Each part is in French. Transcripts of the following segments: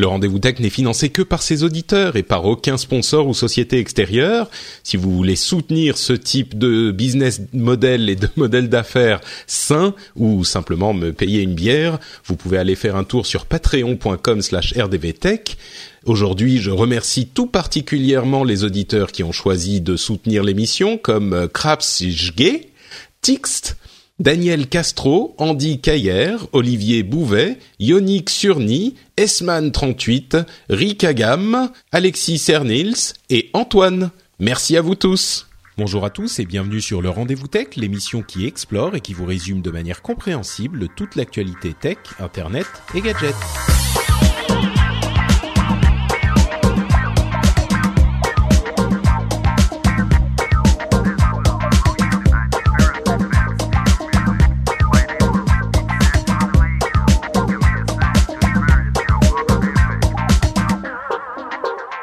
Le rendez-vous tech n'est financé que par ses auditeurs et par aucun sponsor ou société extérieure. Si vous voulez soutenir ce type de business model et de modèle d'affaires sain ou simplement me payer une bière, vous pouvez aller faire un tour sur patreon.com slash rdvtech. Aujourd'hui, je remercie tout particulièrement les auditeurs qui ont choisi de soutenir l'émission comme Kraps Jge, Tixt, Daniel Castro, Andy Cayer, Olivier Bouvet, Yannick Surny, Esman38, Rika Gam, Alexis Cernils et Antoine. Merci à vous tous. Bonjour à tous et bienvenue sur le Rendez-vous Tech, l'émission qui explore et qui vous résume de manière compréhensible toute l'actualité tech, internet et gadgets.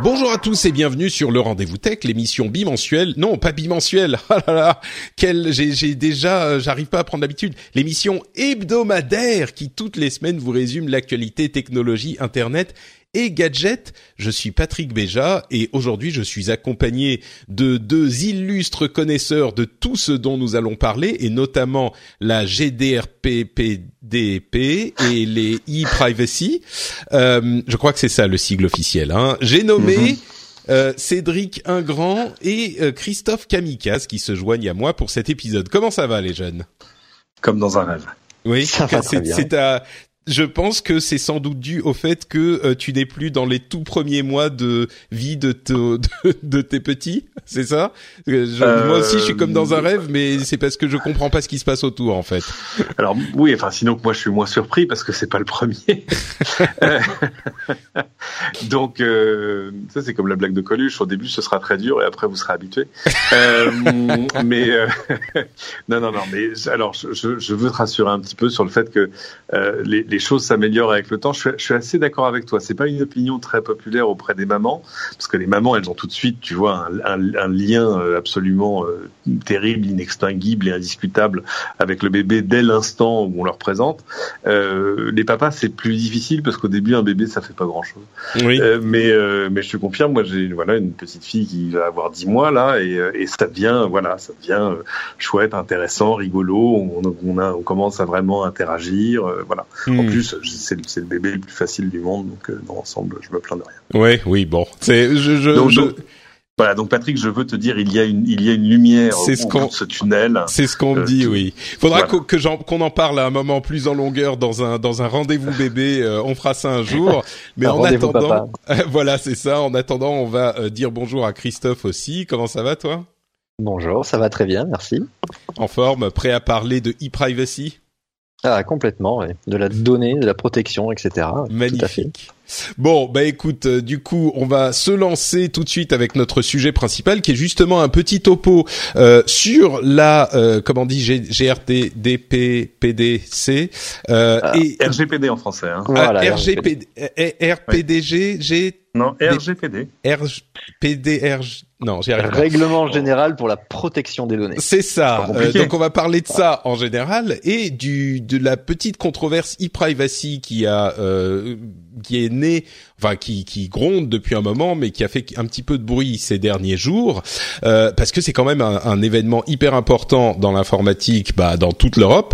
Bonjour à tous et bienvenue sur le Rendez-vous Tech, l'émission bimensuelle. Non, pas bimensuelle. Ah là j'ai déjà euh, j'arrive pas à prendre l'habitude. L'émission hebdomadaire qui toutes les semaines vous résume l'actualité technologie internet et gadgets. Je suis Patrick Béja et aujourd'hui je suis accompagné de deux illustres connaisseurs de tout ce dont nous allons parler et notamment la GDRPPDP et les e-privacy. Euh, je crois que c'est ça le sigle officiel. Hein. J'ai nommé euh, Cédric Ingrand et euh, Christophe Kamikaz qui se joignent à moi pour cet épisode. Comment ça va les jeunes? Comme dans un rêve. Oui, Ça va très c'est bien. Je pense que c'est sans doute dû au fait que euh, tu n'es plus dans les tout premiers mois de vie de, te- de, de tes petits, c'est ça? Euh, je- Euh, Moi aussi, je suis comme dans un rêve, mais c'est parce que je comprends pas ce qui se passe autour, en fait. Alors oui, enfin sinon que moi je suis moins surpris parce que c'est pas le premier. Donc ça c'est comme la blague de Coluche. Au début ce sera très dur et après vous serez habitué. Mais non non non. Mais alors je, veux te rassurer un petit peu sur le fait que les, les choses s'améliorent avec le temps. Je suis, je suis assez d'accord avec toi. C'est pas une opinion très populaire auprès des mamans parce que les mamans elles ont tout de suite tu vois un, un- un lien euh, absolument euh, terrible, inextinguible et indiscutable avec le bébé dès l'instant où on leur présente. Euh, les papas, c'est plus difficile parce qu'au début, un bébé, ça fait pas grand-chose. Oui. Euh, mais mais je te confirme, moi, j'ai voilà une petite fille qui va avoir 10 mois là et, et ça devient voilà, ça devient chouette, intéressant, rigolo. On, on, a, on commence à vraiment interagir. voilà. En Hmm. Plus, je- c'est le- c'est le bébé le plus facile du monde, donc euh, dans l'ensemble, je me plains de rien. Ouais, oui, bon. C'est, je, je, Donc, je- donc, voilà, donc Patrick, je veux te dire, il y a une, il y a une lumière C'est au ce qu'on- de ce tunnel. c'est ce qu'on me Euh, dit, oui. Faudra voilà. que j'en- qu'on en parle à un moment plus en longueur dans un dans un rendez-vous bébé. euh, on fera ça un jour. Mais Un en attendant, voilà, c'est ça. En attendant, on va euh, dire bonjour à Christophe aussi. Comment ça va, toi? Bonjour, ça va très bien, merci. En forme, prêt à parler de e-privacy? Ah, complètement, ouais. de la donnée, de la protection, etc. Tout à fait. Magnifique. Bon, bah écoute, euh, du coup, on va se lancer tout de suite avec notre sujet principal, qui est justement un petit topo euh, sur la, euh, comment on dit, G- GRT, DP, PDC euh, Ah, et RGPD en français. Hein. Voilà, ah, RGPD, RPDG, G, Non, RGPD. RPDRG. Non, j'y arrive. Règlement général pour la protection des données. C'est ça. Euh, donc on va parler de ça en général et du de la petite controverse e-privacy qui a euh, qui est née, enfin qui qui gronde depuis un moment, mais qui a fait un petit peu de bruit ces derniers jours euh, parce que c'est quand même un, un événement hyper important dans l'informatique, bah, dans toute l'Europe.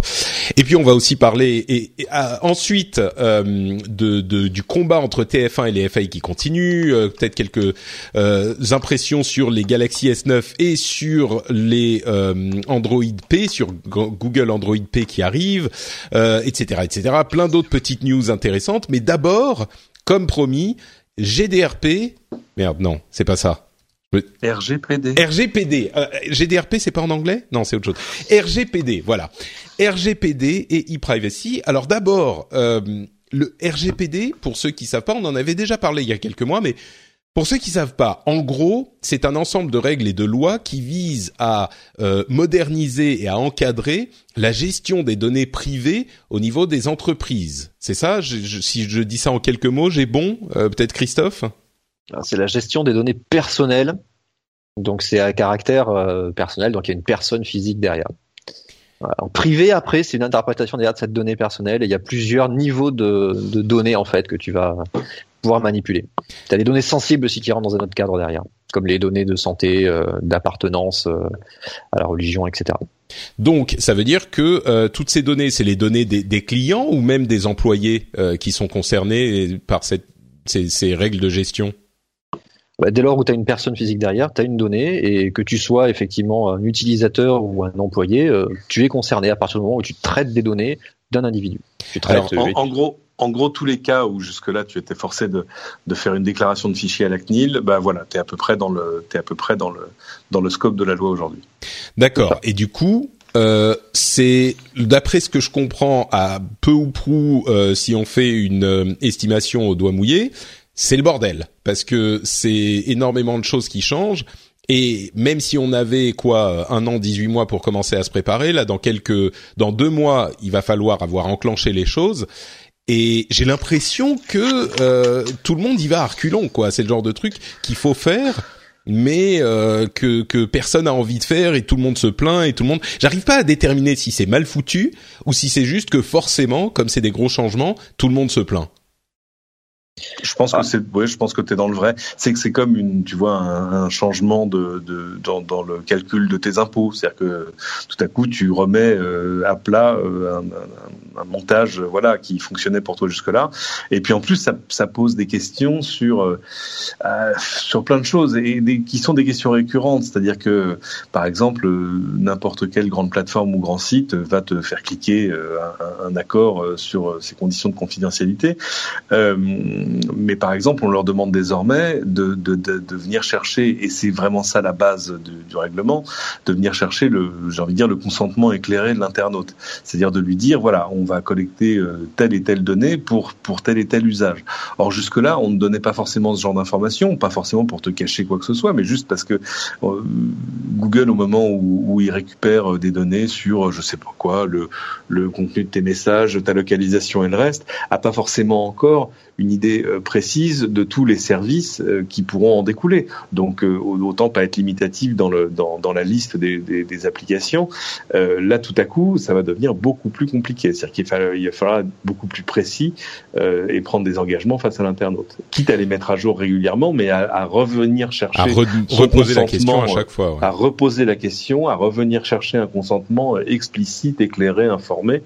Et puis on va aussi parler et, et, ah, ensuite euh, de, de du combat entre TF1 et les FAI qui continue, euh, peut-être quelques euh, impressions sur les Galaxy S9 et sur les euh, Android P, sur Go- Google Android P qui arrive, euh, etc., etc. Plein d'autres petites news intéressantes. Mais d'abord, comme promis, GDRP. Merde, non, c'est pas ça. RGPD. RGPD. Euh, GDRP, c'est pas en anglais? Non, c'est autre chose. RGPD, voilà. RGPD et e-privacy. Alors d'abord, euh, le RGPD, pour ceux qui savent pas, on en avait déjà parlé il y a quelques mois, mais pour ceux qui savent pas, en gros, c'est un ensemble de règles et de lois qui visent à euh, moderniser et à encadrer la gestion des données privées au niveau des entreprises. C'est ça? Si je dis ça en quelques mots, j'ai bon euh, Peut-être Christophe? C'est la gestion des données personnelles. Donc c'est à caractère euh, personnel, donc il y a une personne physique derrière. Privé, après, c'est une interprétation derrière de cette donnée personnelle et il y a plusieurs niveaux de, de données en fait que tu vas pouvoir manipuler. Tu as des données sensibles aussi qui rentrent dans un autre cadre derrière, comme les données de santé, euh, d'appartenance euh, à la religion, etc. Donc, ça veut dire que euh, toutes ces données, c'est les données des, des, clients ou même des employés qui sont concernés par cette, ces, ces règles de gestion? Bah, dès lors où tu as une personne physique derrière, tu as une donnée et que tu sois effectivement un utilisateur ou un employé, tu es concerné à partir du moment où tu traites des données d'un individu. Tu traites, en, gros, en gros, tous les cas où jusque-là tu étais forcé de, de, faire une déclaration de fichier à la CNIL, bah voilà, tu es à peu près dans le es à peu près dans le dans le scope de la loi aujourd'hui. D'accord. Et du coup, euh, c'est d'après ce que je comprends à peu ou prou, euh, si on fait une euh, estimation au doigt mouillé, c'est le bordel parce que c'est énormément de choses qui changent. Et même si on avait quoi un an, 18 mois pour commencer à se préparer, là dans quelques, dans deux mois, il va falloir avoir enclenché les choses. Et j'ai l'impression que euh, tout le monde y va à reculons, quoi. C'est le genre de truc qu'il faut faire, mais euh, que, que personne a envie de faire et tout le monde se plaint et tout le monde. J'arrive pas à déterminer si c'est mal foutu ou si c'est juste que forcément, comme c'est des gros changements, tout le monde se plaint. Je pense que ah. c'est, ouais, je pense que t'es dans le vrai. C'est que c'est comme une, tu vois, un, un changement de, de dans, dans, le calcul de tes impôts. C'est-à-dire que tout à coup, tu remets euh, à plat euh, un, un, montage, voilà, qui fonctionnait pour toi jusque-là. Et puis en plus, ça, ça pose des questions sur euh, sur plein de choses et des, qui sont des questions récurrentes. C'est-à-dire que, par exemple, n'importe quelle grande plateforme ou grand site va te faire cliquer un, un, accord sur ses conditions de confidentialité. Euh, mais par exemple, on leur demande désormais de, de, de, de venir chercher, et c'est vraiment ça la base du, du, règlement, de venir chercher le, j'ai envie de dire, le consentement éclairé de l'internaute. C'est-à-dire de lui dire, voilà, on va collecter euh, telle et telle donnée pour, tel et tel usage. Or, jusque-là, on ne donnait pas forcément ce genre d'informations, pas forcément pour te cacher quoi que ce soit, mais juste parce que euh, Google, au moment où, il récupère euh, des données sur, je sais pas quoi, le, le contenu de tes messages, ta localisation et le reste, a pas forcément encore une idée euh, précise de tous les services euh, qui pourront en découler. Donc euh, autant pas être limitatif dans, le, dans, dans la liste des, des, des applications. là, tout à coup, ça va devenir beaucoup plus compliqué. C'est-à-dire qu'il va, il va falloir être beaucoup plus précis et prendre des engagements face à l'internaute. Quitte à les mettre à jour régulièrement, mais à, à revenir chercher... À reposer la question à chaque fois. Ouais. À reposer la question, à revenir chercher un consentement explicite, éclairé, informé.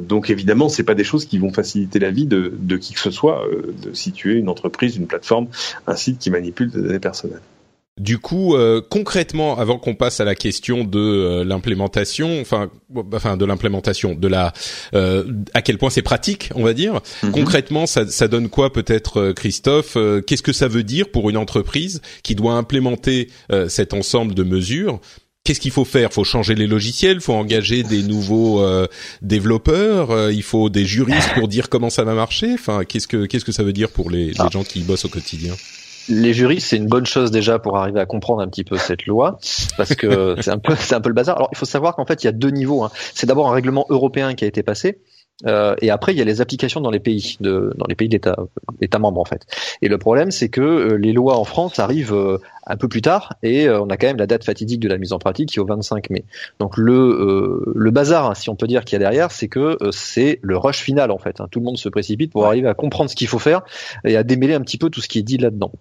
donc évidemment, c'est pas des choses qui vont faciliter la vie de, de qui que ce soit euh, de situer une entreprise, une plateforme, un site qui manipule des données personnelles. Du coup, euh, concrètement, avant qu'on passe à la question de euh, l'implémentation, enfin, enfin de l'implémentation, de la, euh, à quel point c'est pratique, on va dire. Mhm. Concrètement, ça, ça, donne quoi, peut-être, Christophe Qu'est-ce que ça veut dire pour une entreprise qui doit implémenter cet ensemble de mesures qu'est-ce qu'il faut faire? Faut changer les logiciels, faut engager des nouveaux euh, développeurs, euh, il faut des juristes pour dire comment ça va marcher? Enfin, qu'est-ce que qu'est-ce que ça veut dire pour les, les ah. gens qui bossent au quotidien? Les juristes, c'est une bonne chose déjà pour arriver à comprendre un petit peu cette loi, parce que c'est un peu, c'est un peu le bazar. Alors, il faut savoir qu'en fait, il y a deux niveaux. Hein. C'est d'abord un règlement européen qui a été passé, euh, et après, il y a les applications dans les pays, de, dans les pays d'État, États membres en fait. Et le problème, c'est que euh, les lois en France arrivent euh, un peu plus tard, et on a quand même la date fatidique de la mise en pratique qui est au 25 mai. Donc le le bazar, hein, si on peut dire qu'il y a derrière, c'est que c'est le rush final en fait. Hein. Tout le monde se précipite pour arriver à comprendre ce qu'il faut faire et à démêler un petit peu tout ce qui est dit là-dedans.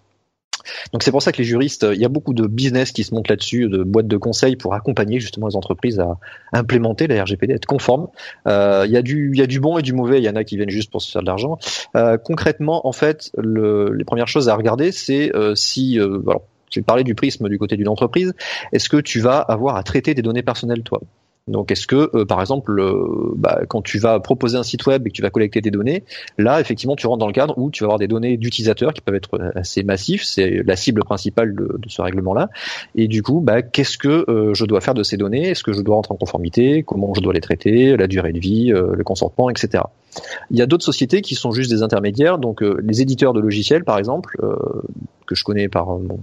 Donc c'est pour ça que les juristes, il y a beaucoup de business qui se montent là-dessus, de boîtes de conseils pour accompagner justement les entreprises à implémenter la RGPD, être conformes. Euh, il y a du, il y a du bon et du mauvais. Il y en a qui viennent juste pour se faire de l'argent. Euh, concrètement, en fait, le, les premières choses à regarder, c'est euh, si, euh, alors, je vais parler du prisme du côté d'une entreprise. Est-ce que tu vas avoir à traiter des données personnelles toi? Donc, est-ce que, euh, par exemple, euh, bah, quand tu vas proposer un site web et que tu vas collecter des données, là, effectivement, tu rentres dans le cadre où tu vas avoir des données d'utilisateurs qui peuvent être assez massifs. C'est la cible principale de, de ce règlement-là. Et du coup, bah, qu'est-ce que euh, je dois faire de ces données? Est-ce que je dois rentrer en conformité? Comment je dois les traiter? La durée de vie, le consentement, etc. Il y a d'autres sociétés qui sont juste des intermédiaires. Donc, les éditeurs de logiciels, par exemple, que je connais par mon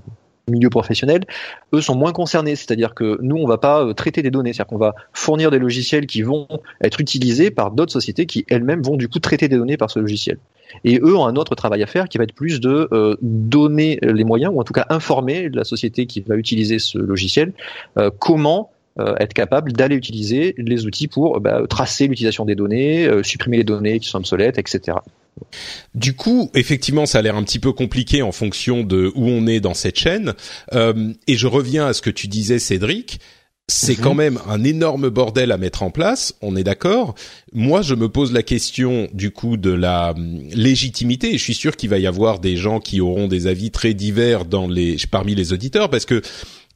milieu professionnel, eux sont moins concernés. C'est-à-dire que nous, on va pas euh, traiter des données, c'est-à-dire qu'on va fournir des logiciels qui vont être utilisés par d'autres sociétés qui elles-mêmes vont du coup traiter des données par ce logiciel. Et eux ont un autre travail à faire qui va être plus de euh, donner les moyens, ou en tout cas informer la société qui va utiliser ce logiciel, euh, comment être capable d'aller utiliser les outils pour bah, tracer l'utilisation des données, supprimer les données qui sont obsolètes, etc. Du coup, effectivement, ça a l'air un petit peu compliqué en fonction de où on est dans cette chaîne. Euh, et je reviens à ce que tu disais, Cédric. C'est quand mhm. même un énorme bordel à mettre en place, on est d'accord. Moi, je me pose la question du coup de la hum, légitimité. Et je suis sûr qu'il va y avoir des gens qui auront des avis très divers dans les parmi les auditeurs, parce que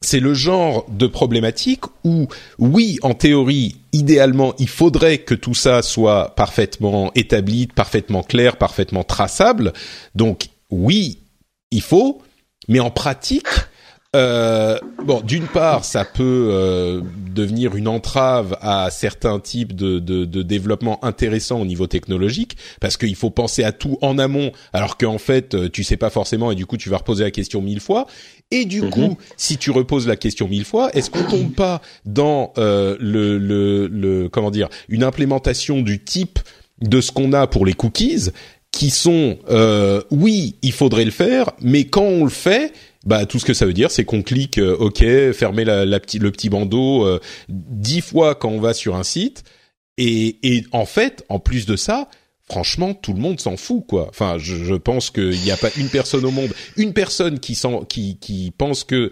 c'est le genre de problématique où, oui, en théorie, idéalement, il faudrait que tout ça soit parfaitement établi, parfaitement clair, parfaitement traçable. Donc, oui, il faut, mais en pratique, euh, bon, d'une part, ça peut euh, devenir une entrave à certains types de, de, de développement intéressants au niveau technologique, parce qu'il faut penser à tout en amont, alors qu'en fait, euh, tu sais pas forcément, et du coup, tu vas reposer la question mille fois. Et du mhm. coup, si tu reposes la question mille fois, est-ce qu'on tombe pas dans euh, le, le, le, comment dire, une implémentation du type de ce qu'on a pour les cookies, qui sont, euh, oui, il faudrait le faire, mais quand on le fait, bah tout ce que ça veut dire, c'est qu'on clique euh, OK, fermer la, la petit, le petit bandeau euh, dix fois quand on va sur un site. Et, et en fait, en plus de ça, franchement, tout le monde s'en fout, quoi. Enfin, je, je pense qu'il n'y a pas une personne au monde, une personne qui, sent, qui, qui pense que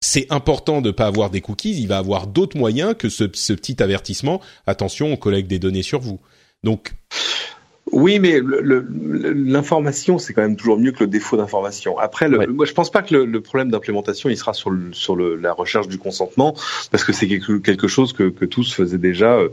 c'est important de pas avoir des cookies. Il va avoir d'autres moyens que ce, ce petit avertissement. Attention, on collecte des données sur vous. Donc, oui, mais l'information, c'est quand même toujours mieux que le défaut d'information. Après, le, moi, je pense pas que le, problème d'implémentation, il sera sur, le, sur la recherche du consentement, parce que c'est quelque, quelque, chose que, que, tous faisaient déjà euh,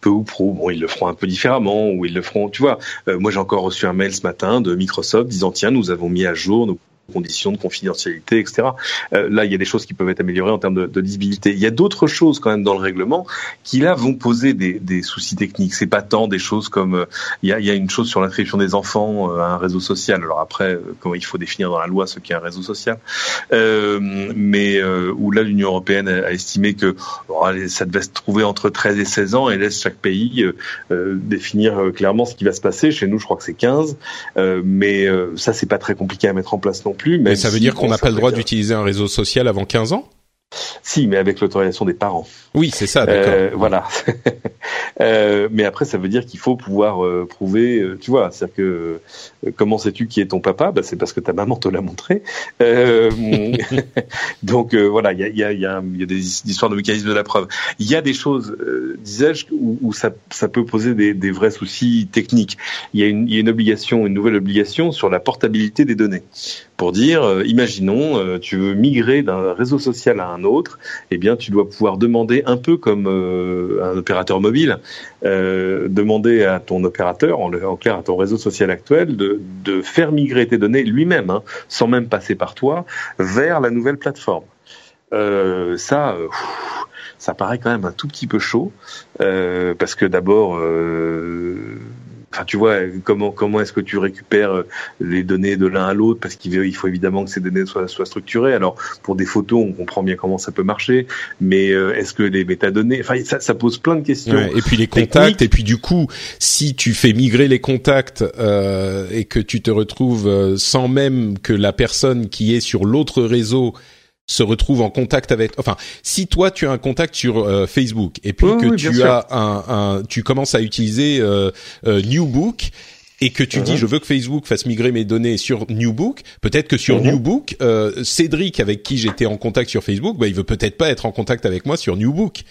peu ou pro. Bon, ils le feront un peu différemment, ou ils le feront. Tu vois, euh, moi, j'ai encore reçu un mail ce matin de Microsoft disant tiens, nous avons mis à jour nos conditions de confidentialité, etc. Euh, là, il y a des choses qui peuvent être améliorées en termes de, de lisibilité. Il y a d'autres choses quand même dans le règlement qui là vont poser des, des soucis techniques. C'est pas tant des choses comme euh, il, y a, il, y a, une chose sur l'inscription des enfants euh, à un réseau social. Alors après, euh, comment il faut définir dans la loi ce qu'est un réseau social, mais où là l'Union européenne a, estimé que ça devait se trouver entre 13 et 16 ans et laisse chaque pays définir clairement ce qui va se passer. Chez nous, je crois que c'est 15, mais ça c'est pas très compliqué à mettre en place non plus. Mais ça veut dire qu'on n'a pas le droit d'utiliser un réseau social avant 15 ans? Si, mais avec l'autorisation des parents. Oui, c'est ça. Euh, voilà. euh, mais après, ça veut dire qu'il faut pouvoir euh, prouver. Tu vois, c'est-à-dire que comment sais-tu qui est ton papa? Bah, c'est parce que ta maman te l'a montré. donc voilà, il y a, y, a, y, a, y a, des histoires de mécanismes de la preuve. Il y a des choses, disais-je, où, où, ça, ça peut poser des, des, vrais soucis techniques. Il y a une obligation, une nouvelle obligation sur la portabilité des données. Pour dire, imaginons, tu veux migrer d'un réseau social à un autre, eh bien, tu dois pouvoir demander un peu comme euh, un opérateur mobile, euh, demander à ton opérateur, en, clair à ton réseau social actuel, de, de faire migrer tes données lui-même, hein, sans même passer par toi, vers la nouvelle plateforme. Euh, ça. Euh, ça paraît quand même un tout petit peu chaud euh, parce que d'abord euh, Enfin, tu vois, comment comment est-ce que tu récupères euh, les données de l'un à l'autre? Parce qu'il faut évidemment que ces données soient, soient structurées. Alors, pour des photos, on comprend bien comment ça peut marcher, mais euh, est-ce que les métadonnées Enfin, ça, ça pose plein de questions. et puis les contacts, et puis du coup, si tu fais migrer les contacts euh, et que tu te retrouves euh, sans même que la personne qui est sur l'autre réseau se retrouve en contact avec enfin si toi tu as un contact sur euh, Facebook et puis que tu as un, un, tu commences à utiliser euh, euh Newbook et que tu dis uh-huh. je veux que Facebook fasse migrer mes données sur Newbook, peut-être que sur uh-huh. Newbook, euh, Cédric avec qui j'étais en contact sur Facebook, bah, il veut peut-être pas être en contact avec moi sur Newbook.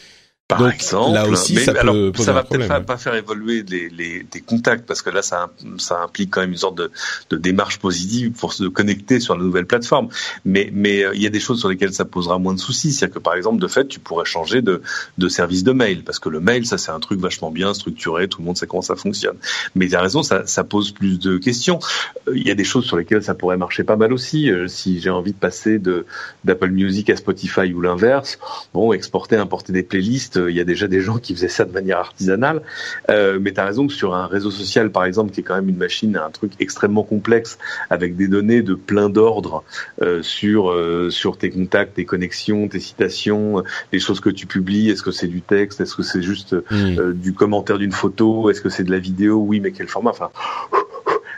Par Donc, exemple, là aussi, mais ça alors, ça va peut-être pas, pas faire évoluer les, les, tes contacts parce que là, ça, ça implique quand même une sorte de, de démarche positive pour se connecter sur la nouvelle plateforme. Mais, mais euh, il y a des choses sur lesquelles ça posera moins de soucis. C'est-à-dire que par exemple, de fait, tu pourrais changer de, de service de mail parce que le mail, ça c'est un truc vachement bien structuré, tout le monde sait comment ça fonctionne. Mais tu as raison, ça, ça pose plus de questions. Euh, Il y a des choses sur lesquelles ça pourrait marcher pas mal aussi. Euh, si j'ai envie de passer de d'Apple Music à Spotify ou l'inverse, bon, exporter, importer des playlists, euh, il y a déjà des gens qui faisaient ça de manière artisanale. Euh, mais tu as raison que sur un réseau social, par exemple, qui est quand même une machine, un truc extrêmement complexe, avec des données de plein d'ordre euh, sur euh, sur tes contacts, tes connexions, tes citations, les choses que tu publies, est-ce que c'est du texte, est-ce que c'est juste euh, du commentaire d'une photo, est-ce que c'est de la vidéo, oui, mais quel format, enfin.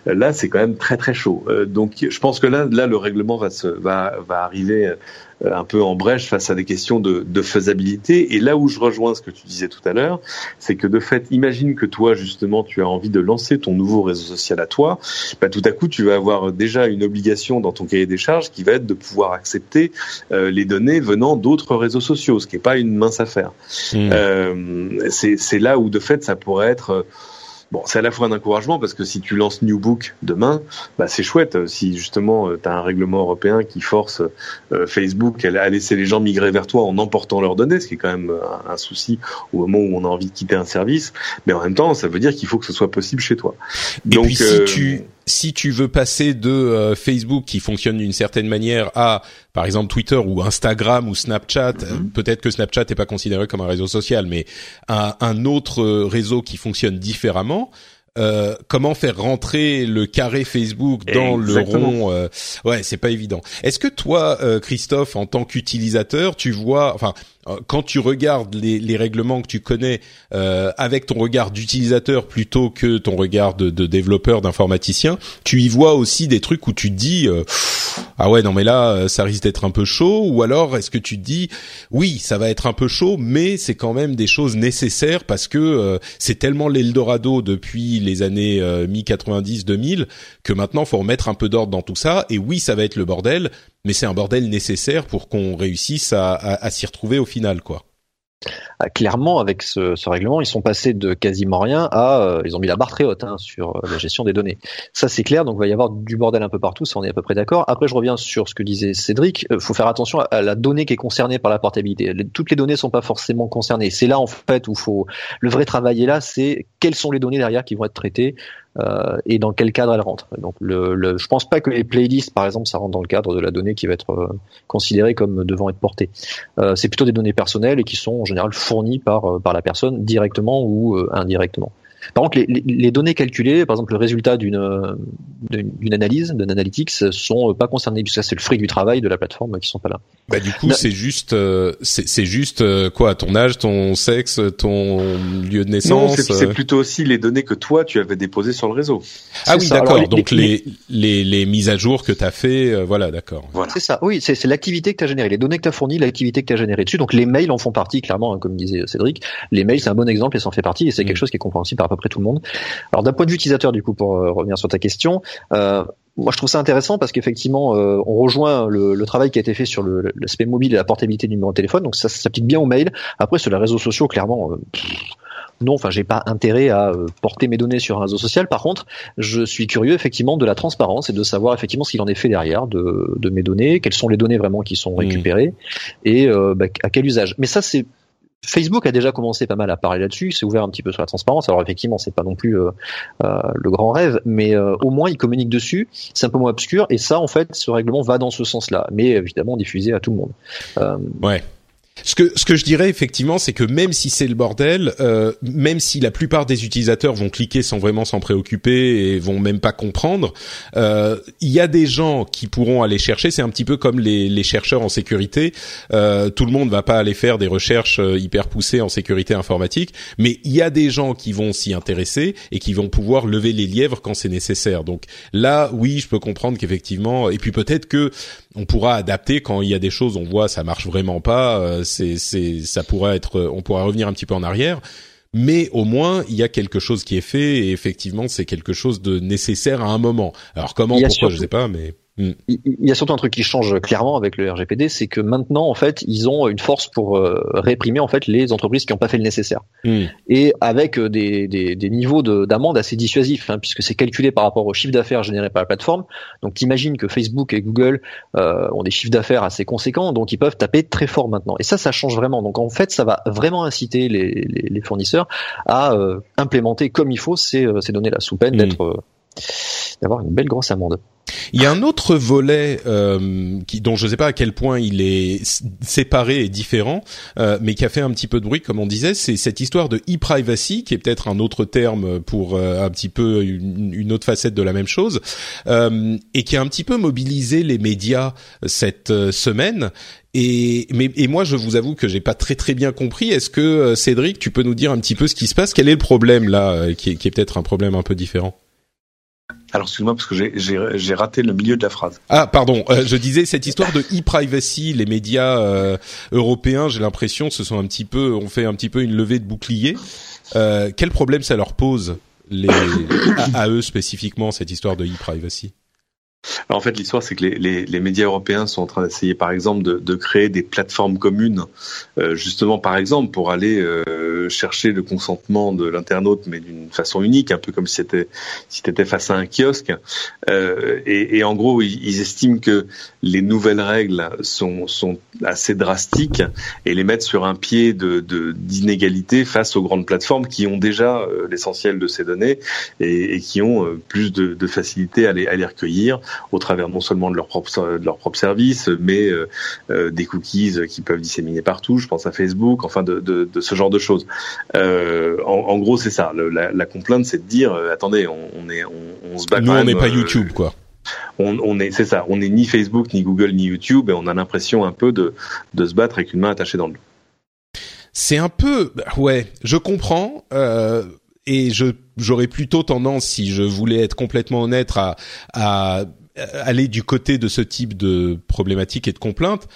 Là, c'est quand même très très chaud. Euh, donc, je pense que là, là, le règlement va se va va arriver euh, un peu en brèche face à des questions de, de faisabilité. Et là où je rejoins ce que tu disais tout à l'heure, c'est que de fait, imagine que toi, justement, tu as envie de lancer ton nouveau réseau social à toi. Bah, tout à coup, tu vas avoir déjà une obligation dans ton cahier des charges qui va être de pouvoir accepter euh, les données venant d'autres réseaux sociaux, ce qui n'est pas une mince affaire. Hmm. Euh, c'est c'est là où de fait ça pourrait être euh, Bon, c'est à la fois un encouragement parce que si tu lances New Book demain, bah c'est chouette. Si justement tu as un règlement européen qui force euh, Facebook à, laisser les gens migrer vers toi en emportant leurs données, ce qui est quand même un, un, souci au moment où on a envie de quitter un service, mais en même temps, ça veut dire qu'il faut que ce soit possible chez toi. Et Donc, puis si euh, tu si tu veux passer de euh, Facebook qui fonctionne d'une certaine manière à par exemple Twitter ou Instagram ou Snapchat, mm -hmm. peut-être que Snapchat n'est pas considéré comme un réseau social, mais un, un autre réseau qui fonctionne différemment. Euh, comment faire rentrer le carré Facebook dans Exactement. le rond euh, Ouais, c'est pas évident. Est-ce que toi, euh, Christophe, en tant qu'utilisateur, tu vois, enfin, quand tu regardes les, les, règlements que tu connais euh, avec ton regard d'utilisateur plutôt que ton regard de, de développeur, d'informaticien, tu y vois aussi des trucs où tu te dis euh, ah ouais non mais là ça risque d'être un peu chaud ou alors est-ce que tu te dis oui ça va être un peu chaud mais c'est quand même des choses nécessaires parce que euh, c'est tellement l'Eldorado depuis les années euh, mi 90 2000 que maintenant faut remettre un peu d'ordre dans tout ça et oui ça va être le bordel mais c'est un bordel nécessaire pour qu'on réussisse à s'y retrouver au final, quoi. Ah, clairement, avec ce, ce, règlement, ils sont passés de quasiment rien à, euh, ils ont mis la barre très haute hein, sur euh, la gestion des données. Ça, c'est clair. Donc, il va y avoir du bordel un peu partout. Ça, on est à peu près d'accord. Après, je reviens sur ce que disait Cédric. Il faut faire attention à la donnée qui est concernée par la portabilité. Toutes les données sont pas forcément concernées. C'est là, en fait, où faut le vrai travail est là. C'est quelles sont les données derrière qui vont être traitées. Euh, et dans quel cadre elles rentrent. Donc, le, le, je pense pas que les playlists, par exemple, ça rentre dans le cadre de la donnée qui va être euh, considérée comme devant être portée. Euh, c'est plutôt des données personnelles et qui sont en général fournies par par la personne directement ou indirectement. Par contre, les, les, les, données calculées, par exemple le résultat d'une d'une analyse, d'un analytics, sont pas concernées puisque c'est le fruit du travail de la plateforme qui sont pas là. Bah du coup, c'est juste, euh, c'est juste euh, quoi, ton âge, ton sexe, ton lieu de naissance. Non, c'est plutôt aussi les données que toi tu avais déposées sur le réseau. Ah oui, d'accord. Donc les, les les mises à jour que tu as fait, euh, voilà, d'accord. Voilà. C'est ça. Oui, c'est l'activité que tu as générée, les données que tu as fournies, l'activité que tu as générée dessus. Donc les mails en font partie clairement, hein, comme disait Cédric. Les mails, c'est un bon exemple et ça en fait partie et c'est mmh. quelque chose qui est compréhensible par peu près tout le monde. Alors d'un point de vue utilisateur, du coup, pour euh, revenir sur ta question, euh, moi je trouve ça intéressant parce qu'effectivement, euh, on rejoint le, le, travail qui a été fait sur l'aspect mobile et la portabilité du numéro de téléphone, donc ça, ça s'applique bien aux mails. Après, sur les réseaux sociaux, clairement. Pff, non, enfin, j'ai pas intérêt à porter mes données sur un réseau social. Par contre, je suis curieux effectivement de la transparence et de savoir effectivement ce qu'il en est fait derrière de, de, mes données, quelles sont les données vraiment qui sont récupérées mmh. et euh, bah, à quel usage. Mais ça, c'est Facebook a déjà commencé pas mal à parler là-dessus, c'est ouvert un petit peu sur la transparence. Alors effectivement, c'est pas non plus euh, euh, le grand rêve, mais euh, au moins il communique dessus. C'est un peu moins obscur et ça, en fait, ce règlement va dans ce sens-là, mais évidemment diffusé à tout le monde. Euh, ouais. Ce que ce que je dirais effectivement, c'est que même si c'est le bordel, euh, même si la plupart des utilisateurs vont cliquer sans vraiment s'en préoccuper et vont même pas comprendre, euh, il y a des gens qui pourront aller chercher. C'est un petit peu comme les, les chercheurs en sécurité. Euh, tout le monde va pas aller faire des recherches euh, hyper poussées en sécurité informatique, mais il y a des gens qui vont s'y intéresser et qui vont pouvoir lever les lièvres quand c'est nécessaire. Donc là, oui, je peux comprendre qu'effectivement, et puis peut-être que on pourra adapter quand il y a des choses, on voit ça marche vraiment pas. Euh, c'est, c'est, ça pourrait être, on pourra revenir un petit peu en arrière. Mais au moins, il y a quelque chose qui est fait et effectivement, c'est quelque chose de nécessaire à un moment. Alors comment, pourquoi, surtout, je sais pas, mais Mm. Il, y a surtout un truc qui change clairement avec le RGPD, c'est que maintenant en fait ils ont une force pour euh, réprimer en fait les entreprises qui n'ont pas fait le nécessaire. Mm. Et avec euh, des, des, des niveaux d'amende assez dissuasifs, hein, puisque c'est calculé par rapport au chiffre d'affaires généré par la plateforme. Donc t'imagines que Facebook et Google euh, ont des chiffres d'affaires assez conséquents, donc ils peuvent taper très fort maintenant. Et ça, ça change vraiment. Donc en fait, ça va vraiment inciter les, les, les fournisseurs à euh, implémenter comme il faut ces, ces données-là, sous peine mm. d'être d'avoir une belle grosse amende. Il y a un autre volet euh, qui, dont je ne sais pas à quel point il est séparé et différent, euh, mais qui a fait un petit peu de bruit, comme on disait, c'est cette histoire de e-privacy, qui est peut-être un autre terme pour euh, un petit peu une, autre facette de la même chose, euh, et qui a un petit peu mobilisé les médias cette euh, semaine. Et, mais, et moi, je vous avoue que j'ai pas très très bien compris. Est-ce que Cédric, tu peux nous dire un petit peu ce qui se passe? Quel est le problème là, qui est, qui est peut-être un problème un peu différent? Alors excuse-moi parce que j'ai raté le milieu de la phrase. Ah pardon, euh, je disais cette histoire de e-privacy, les médias euh, européens, j'ai l'impression, se sont un petit peu, ont fait un petit peu une levée de bouclier. Euh, quel problème ça leur pose les, à eux spécifiquement cette histoire de e-privacy? En fait, l'histoire, c'est que les, les, les, médias européens sont en train d'essayer, par exemple, de, de, créer des plateformes communes, euh, justement, par exemple, pour aller euh, chercher le consentement de l'internaute, mais d'une façon unique, un peu comme si c'était si étais face à un kiosque. Euh, et, et, en gros, ils, ils, estiment que les nouvelles règles sont, sont assez drastiques et les mettent sur un pied de d'inégalité face aux grandes plateformes qui ont déjà euh, l'essentiel de ces données et, et qui ont euh, plus de, de facilité à les, à les recueillir au travers non seulement de leur propre de leur propre service, mais euh, euh, des cookies qui peuvent disséminer partout. Je pense à Facebook, enfin de, de, de ce genre de choses. Euh, en, en, gros, c'est ça. Le, la, la, complainte, c'est de dire attendez, on, on est, on, on, se bat. Nous, on n'est pas YouTube, quoi. On, on, est, c'est ça. On n'est ni Facebook, ni Google, ni YouTube, et on a l'impression un peu de, de se battre avec une main attachée dans le dos. C'est un peu, ouais, je comprends. Euh, et je j'aurais plutôt tendance, si je voulais être complètement honnête, à, à aller du côté de ce type de problématique et de complainte.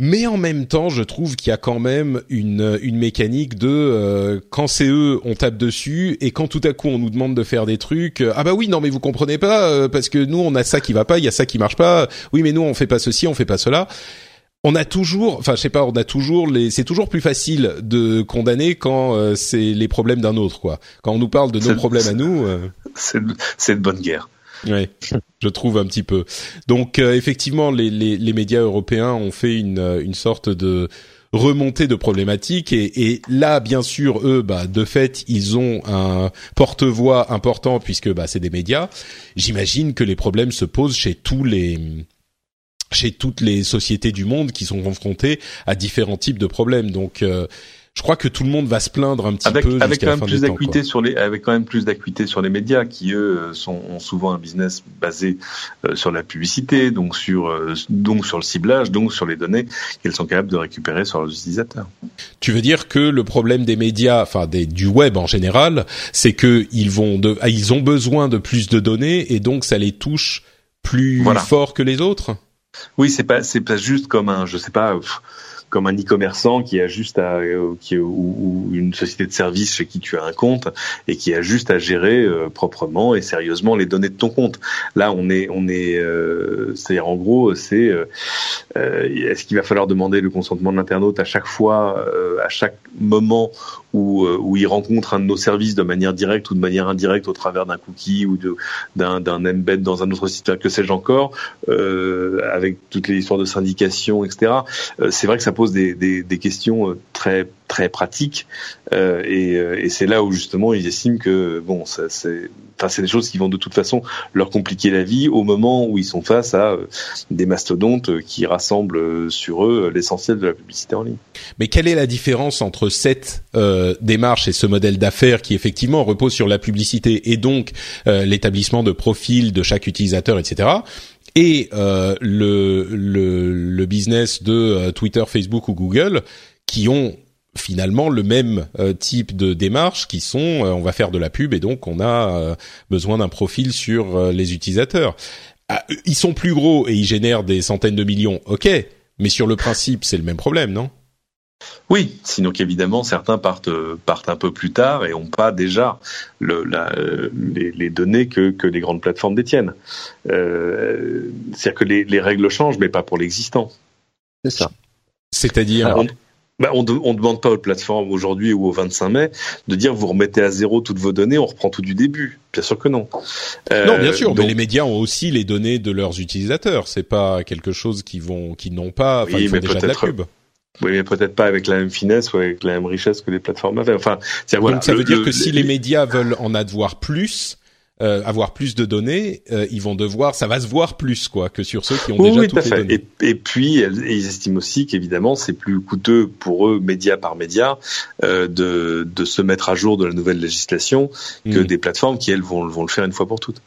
Mais en même temps, je trouve qu'il y a quand même une, une mécanique de euh, quand c'est eux, on tape dessus, et quand tout à coup on nous demande de faire des trucs, euh, ah bah oui, non mais vous comprenez pas, euh, parce que nous on a ça qui va pas, il y a ça qui marche pas, oui mais nous on fait pas ceci, on fait pas cela on a toujours, enfin je sais pas, on a toujours les, c'est toujours plus facile de condamner quand euh, c'est les problèmes d'un autre quoi. Quand on nous parle de nos problèmes à nous, euh... c'est de bonne guerre. Oui, je trouve un petit peu. Donc euh, effectivement, les, les, les, médias européens ont fait une, une sorte de remontée de problématiques et, et là, bien sûr, eux, bah, de fait, ils ont un porte-voix important puisque bah, c'est des médias. J'imagine que les problèmes se posent chez tous les chez toutes les sociétés du monde qui sont confrontées à différents types de problèmes. Donc euh, je crois que tout le monde va se plaindre un petit avec, peu avec quand même plus d'acuité sur les avec quand même plus d'acuité sur les médias qui eux sont ont souvent un business basé euh, sur la publicité donc sur euh, donc sur le ciblage donc sur les données qu'elles sont capables de récupérer sur leurs utilisateurs. Tu veux dire que le problème des médias enfin des du web en général c'est que ils vont de ah, ils ont besoin de plus de données et donc ça les touche plus fort que les autres? Oui, c'est pas c'est pas juste comme un, je sais pas, comme un e-commerçant qui a juste à euh, qui ou, une société de service chez qui tu as un compte et qui a juste à gérer euh, proprement et sérieusement les données de ton compte. Là, on est on est euh, c'est-à-dire en gros, c'est est-ce qu'il va falloir demander le consentement de l'internaute à chaque fois à chaque moment où, où il rencontre un de nos services de manière directe ou de manière indirecte au travers d'un cookie ou d'un d'un embed dans un autre site que sais-je encore avec toutes les histoires de syndication etc. c'est vrai que pose des, questions euh, très très pratiques euh, et, euh, et c'est là où justement ils estiment que bon ça, c'est enfin c'est des choses qui vont de toute façon leur compliquer la vie au moment où ils sont face à des mastodontes qui rassemblent sur eux l'essentiel de la publicité en ligne. Mais quelle est la différence entre cette démarche et ce modèle d'affaires qui effectivement repose sur la publicité et donc l'établissement de profils de chaque utilisateur, etc et euh, le, le, business de euh, Twitter, Facebook ou Google qui ont finalement le même euh, type de démarche qui sont on va faire de la pub et donc on a besoin d'un profil sur les utilisateurs. Ah, ils sont plus gros et ils génèrent des centaines de millions, ok, mais sur le principe c'est le même problème, non? Oui, sinon qu'évidemment certains partent partent un peu plus tard et ont pas déjà le, la, les, les, données que, que les grandes plateformes détiennent. Euh, C'est-à-dire que les, les, règles changent, mais pas pour l'existant. C'est ça. C'est-à-dire bah, on ne demande pas aux plateformes aujourd'hui ou au 25 mai de dire vous remettez à zéro toutes vos données, on reprend tout du début. Bien sûr que non. Euh, non, bien sûr, donc... mais les médias ont aussi les données de leurs utilisateurs. C'est pas quelque chose qu'ils vont, qu'ils n'ont pas. Enfin, oui, ils font déjà de la pub. Oui, mais peut-être pas avec la même finesse ou avec la même richesse que les plateformes avaient. Enfin, voilà, donc ça le, veut dire le, que si les médias veulent en avoir plus, euh, avoir plus de données, euh, ils vont devoir, ça va se voir plus quoi que sur ceux qui ont oui, déjà oui, toutes tout à fait. données. Et, et puis ils estiment aussi qu'évidemment c'est plus coûteux pour eux, média par média, euh, de, de se mettre à jour de la nouvelle législation que Mm. des plateformes qui elles vont, vont le faire une fois pour toutes.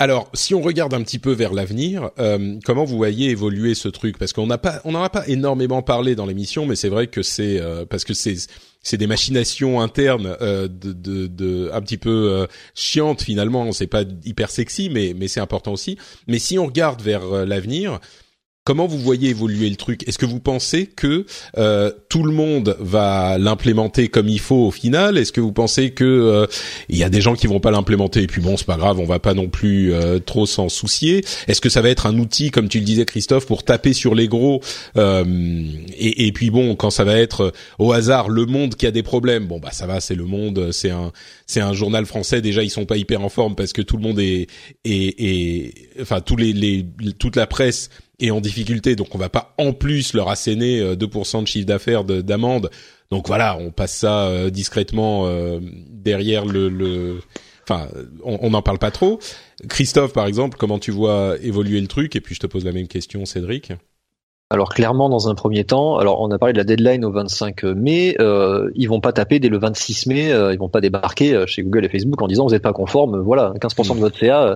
Alors, si on regarde un petit peu vers l'avenir, euh, comment vous voyez évoluer ce truc? Parce qu'on n'a pas, on n'en a pas énormément parlé dans l'émission, mais c'est vrai que c'est euh, parce que c'est c'est des machinations internes euh, de, de, de un petit peu euh, chiantes finalement. C'est pas hyper sexy, mais mais c'est important aussi. Mais si on regarde vers euh, l'avenir, Comment vous voyez évoluer le truc? Est-ce que vous pensez que euh, tout le monde va l'implémenter comme il faut au final? Est-ce que vous pensez que euh, il y a des gens qui vont pas l'implémenter et puis bon c'est pas grave, on va pas non plus euh, trop s'en soucier? Est-ce que ça va être un outil comme tu le disais Christophe pour taper sur les gros euh, et, et, puis bon quand ça va être au hasard le monde qui a des problèmes, bon bah ça va, c'est le monde, c'est un c'est un journal français déjà ils sont pas hyper en forme parce que tout le monde est est enfin tous les, les toute la presse est en difficulté, donc on va pas en plus leur asséner euh, 2% de chiffre d'affaires d'amende. Donc voilà, on passe ça euh, discrètement euh, derrière le, le... Enfin, on n'en parle pas trop. Christophe, par exemple, comment tu vois évoluer le truc? Et puis je te pose la même question, Cédric. Alors clairement, dans un premier temps, alors on a parlé de la deadline au 25 mai, euh, ils vont pas taper dès le 26 mai, euh, ils vont pas débarquer chez Google et Facebook en disant vous n'êtes pas conforme, voilà, 15% de votre CA.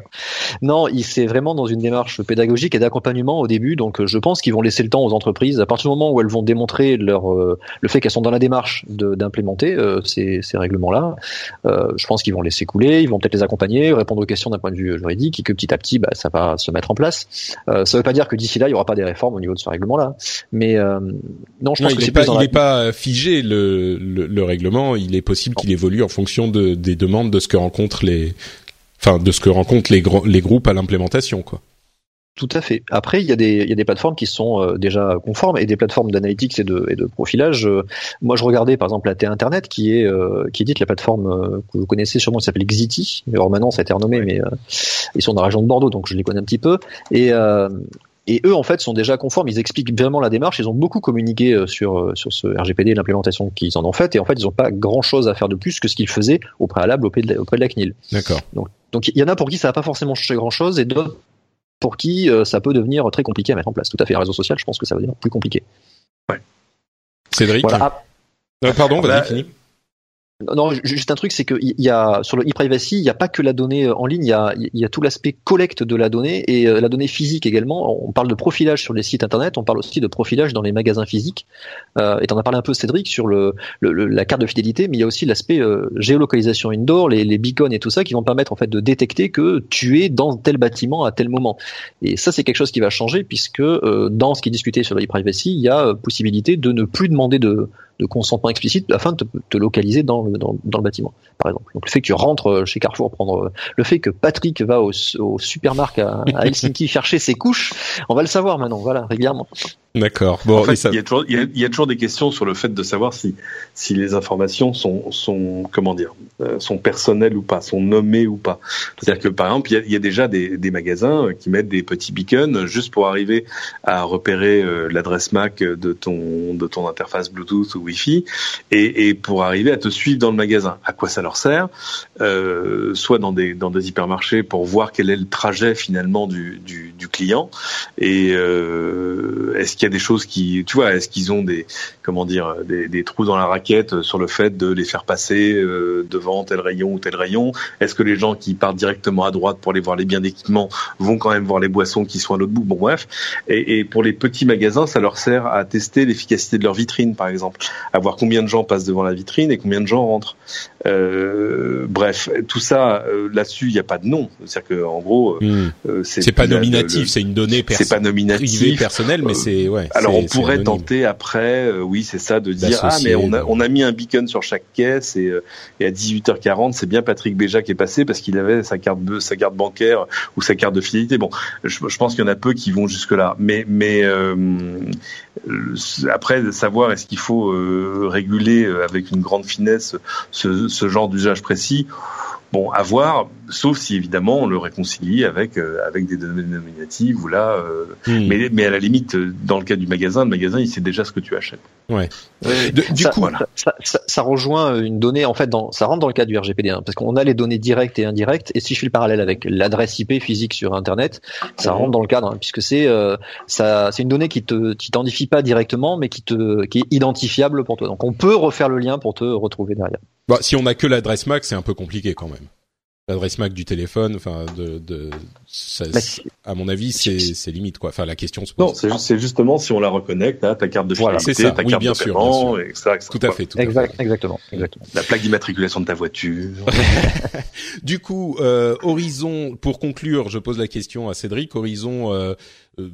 Non, c'est vraiment dans une démarche pédagogique et d'accompagnement au début, donc je pense qu'ils vont laisser le temps aux entreprises, à partir du moment où elles vont démontrer leur euh, le fait qu'elles sont dans la démarche d'implémenter euh, ces, ces règlements-là, euh, je pense qu'ils vont laisser couler, ils vont peut-être les accompagner, répondre aux questions d'un point de vue juridique, et que petit à petit, bah, ça va se mettre en place. Euh, ça veut pas dire que d'ici là, il y aura pas des réformes au niveau de ce règlement là mais euh, non je pense que c'est pas il la... est pas figé le, le, le règlement il est possible qu'il évolue en fonction de, des demandes de ce que rencontrent les enfin de ce que rencontrent les, les groupes à l'implémentation quoi tout à fait. Après, il y a des, il y a des plateformes qui sont euh, déjà conformes et des plateformes d'analytics et de, et de profilage. Euh, moi, je regardais par exemple la T Internet qui est, euh, qui édite la plateforme que vous connaissez sûrement, qui s'appelle Xiti. Alors maintenant, ça a été renommé, mais ils sont dans la région de Bordeaux, donc je les connais un petit peu. Et et eux, en fait, sont déjà conformes. Ils expliquent vraiment la démarche. Ils ont beaucoup communiqué sur sur ce RGPD, l'implémentation qu'ils en ont faite. Et en fait, ils n'ont pas grand chose à faire de plus que ce qu'ils faisaient au préalable auprès de la, auprès de la CNIL. D'accord. Donc, donc il y en a pour qui ça n'a pas forcément changé grand chose, et d'autres pour qui euh, ça peut devenir très compliqué à mettre en place. Tout à fait. Un réseau social, je pense que ça va devenir plus compliqué. Ouais. Cédric. Voilà. Euh, pardon, vas-y, bah, fini. Non, juste un truc, c'est que il y a sur le e-privacy, il n'y a pas que la donnée en ligne, il y a, tout l'aspect collecte de la donnée et euh, la donnée physique également. On parle de profilage sur les sites internet, on parle aussi de profilage dans les magasins physiques. Euh, et t'en as parlé un peu, Cédric, sur le, la carte de fidélité, mais il y a aussi l'aspect euh, géolocalisation indoor, les, les beacons et tout ça, qui vont permettre en fait de détecter que tu es dans tel bâtiment à tel moment. Et ça, c'est quelque chose qui va changer puisque euh, dans ce qui est discuté sur le e-privacy, il y a possibilité de ne plus demander de de consentement explicite afin de te, te localiser dans le, dans, dans, le bâtiment, par exemple. Donc le fait que tu rentres chez Carrefour prendre, le fait que Patrick va au, au supermarché à, à Helsinki chercher ses couches, on va le savoir maintenant, voilà, régulièrement. D'accord. Bon, en fait, ça... il, y a toujours, il, y a, il y a toujours des questions sur le fait de savoir si, si les informations sont, sont comment dire, euh, sont personnelles ou pas, sont nommées ou pas. C'est-à-dire que par exemple, il y a, il y a déjà des, des, magasins qui mettent des petits beacons juste pour arriver à repérer euh, l'adresse MAC de ton de ton interface Bluetooth ou Wi-Fi et, pour arriver à te suivre dans le magasin. À quoi ça leur sert? Euh, Soit dans des dans des hypermarchés pour voir quel est le trajet finalement du, du, du client et euh, est-ce qu'il y a des choses qui, tu vois, est-ce qu'ils ont des, comment dire, des, des, trous dans la raquette sur le fait de les faire passer euh, devant tel rayon ou tel rayon? Est-ce que les gens qui partent directement à droite pour aller voir les biens d'équipement vont quand même voir les boissons qui sont à l'autre bout? Bon, bref. Et, et, pour les petits magasins, ça leur sert à tester l'efficacité de leur vitrine, par exemple. À voir combien de gens passent devant la vitrine et combien de gens rentrent. Euh, bref, tout ça euh, là-dessus, il n'y a pas de nom. C'est-à-dire que en gros, hmm. c'est pas nominatif, c'est une donnée c'est pas nominatif, personnelle, mais c'est ouais. Alors on pourrait tenter après, oui, c'est ça, de dire ah mais on a on a mis un beacon sur chaque caisse et, et à 18h40, c'est bien Patrick Béja qui est passé parce qu'il avait sa carte sa carte bancaire ou sa carte de fidélité. Bon, je, je pense qu'il y en a peu qui vont jusque là, mais mais euh, après savoir est-ce qu'il faut euh, réguler avec une grande finesse ce, ce genre d'usage précis. Bon, à voir, sauf si évidemment on le réconcilie avec euh, avec des données nominatives ou là, euh, hmm. mais mais à la limite, dans le cas du magasin, le magasin il sait déjà ce que tu achètes. Ouais. du coup, voilà. ça, ça, ça, rejoint une donnée en fait, dans, ça rentre dans le cas du RGPD, hein, parce qu'on a les données directes et indirectes, et si je fais le parallèle avec l'adresse IP physique sur Internet, ça rentre dans le cadre, hein, puisque c'est euh, ça, c'est une donnée qui te t'identifie pas directement, mais qui te qui est identifiable pour toi. Donc on peut refaire le lien pour te retrouver derrière. Bah, si on a que l'adresse MAC, c'est un peu compliqué quand même. L'adresse MAC du téléphone, enfin, de, de ça, bah, à mon avis, c'est, c'est limite quoi. Enfin, la question se pose. Non, c'est, justement si on la reconnecte, hein, ta carte de fidélité, voilà, ta carte bien de sûr, paiement, bien sûr. Tout à fait, tout exact, à fait. Exactement, exactement. La plaque d'immatriculation de ta voiture. du coup, euh, Horizon, pour conclure, je pose la question à Cédric. Horizon. Euh, euh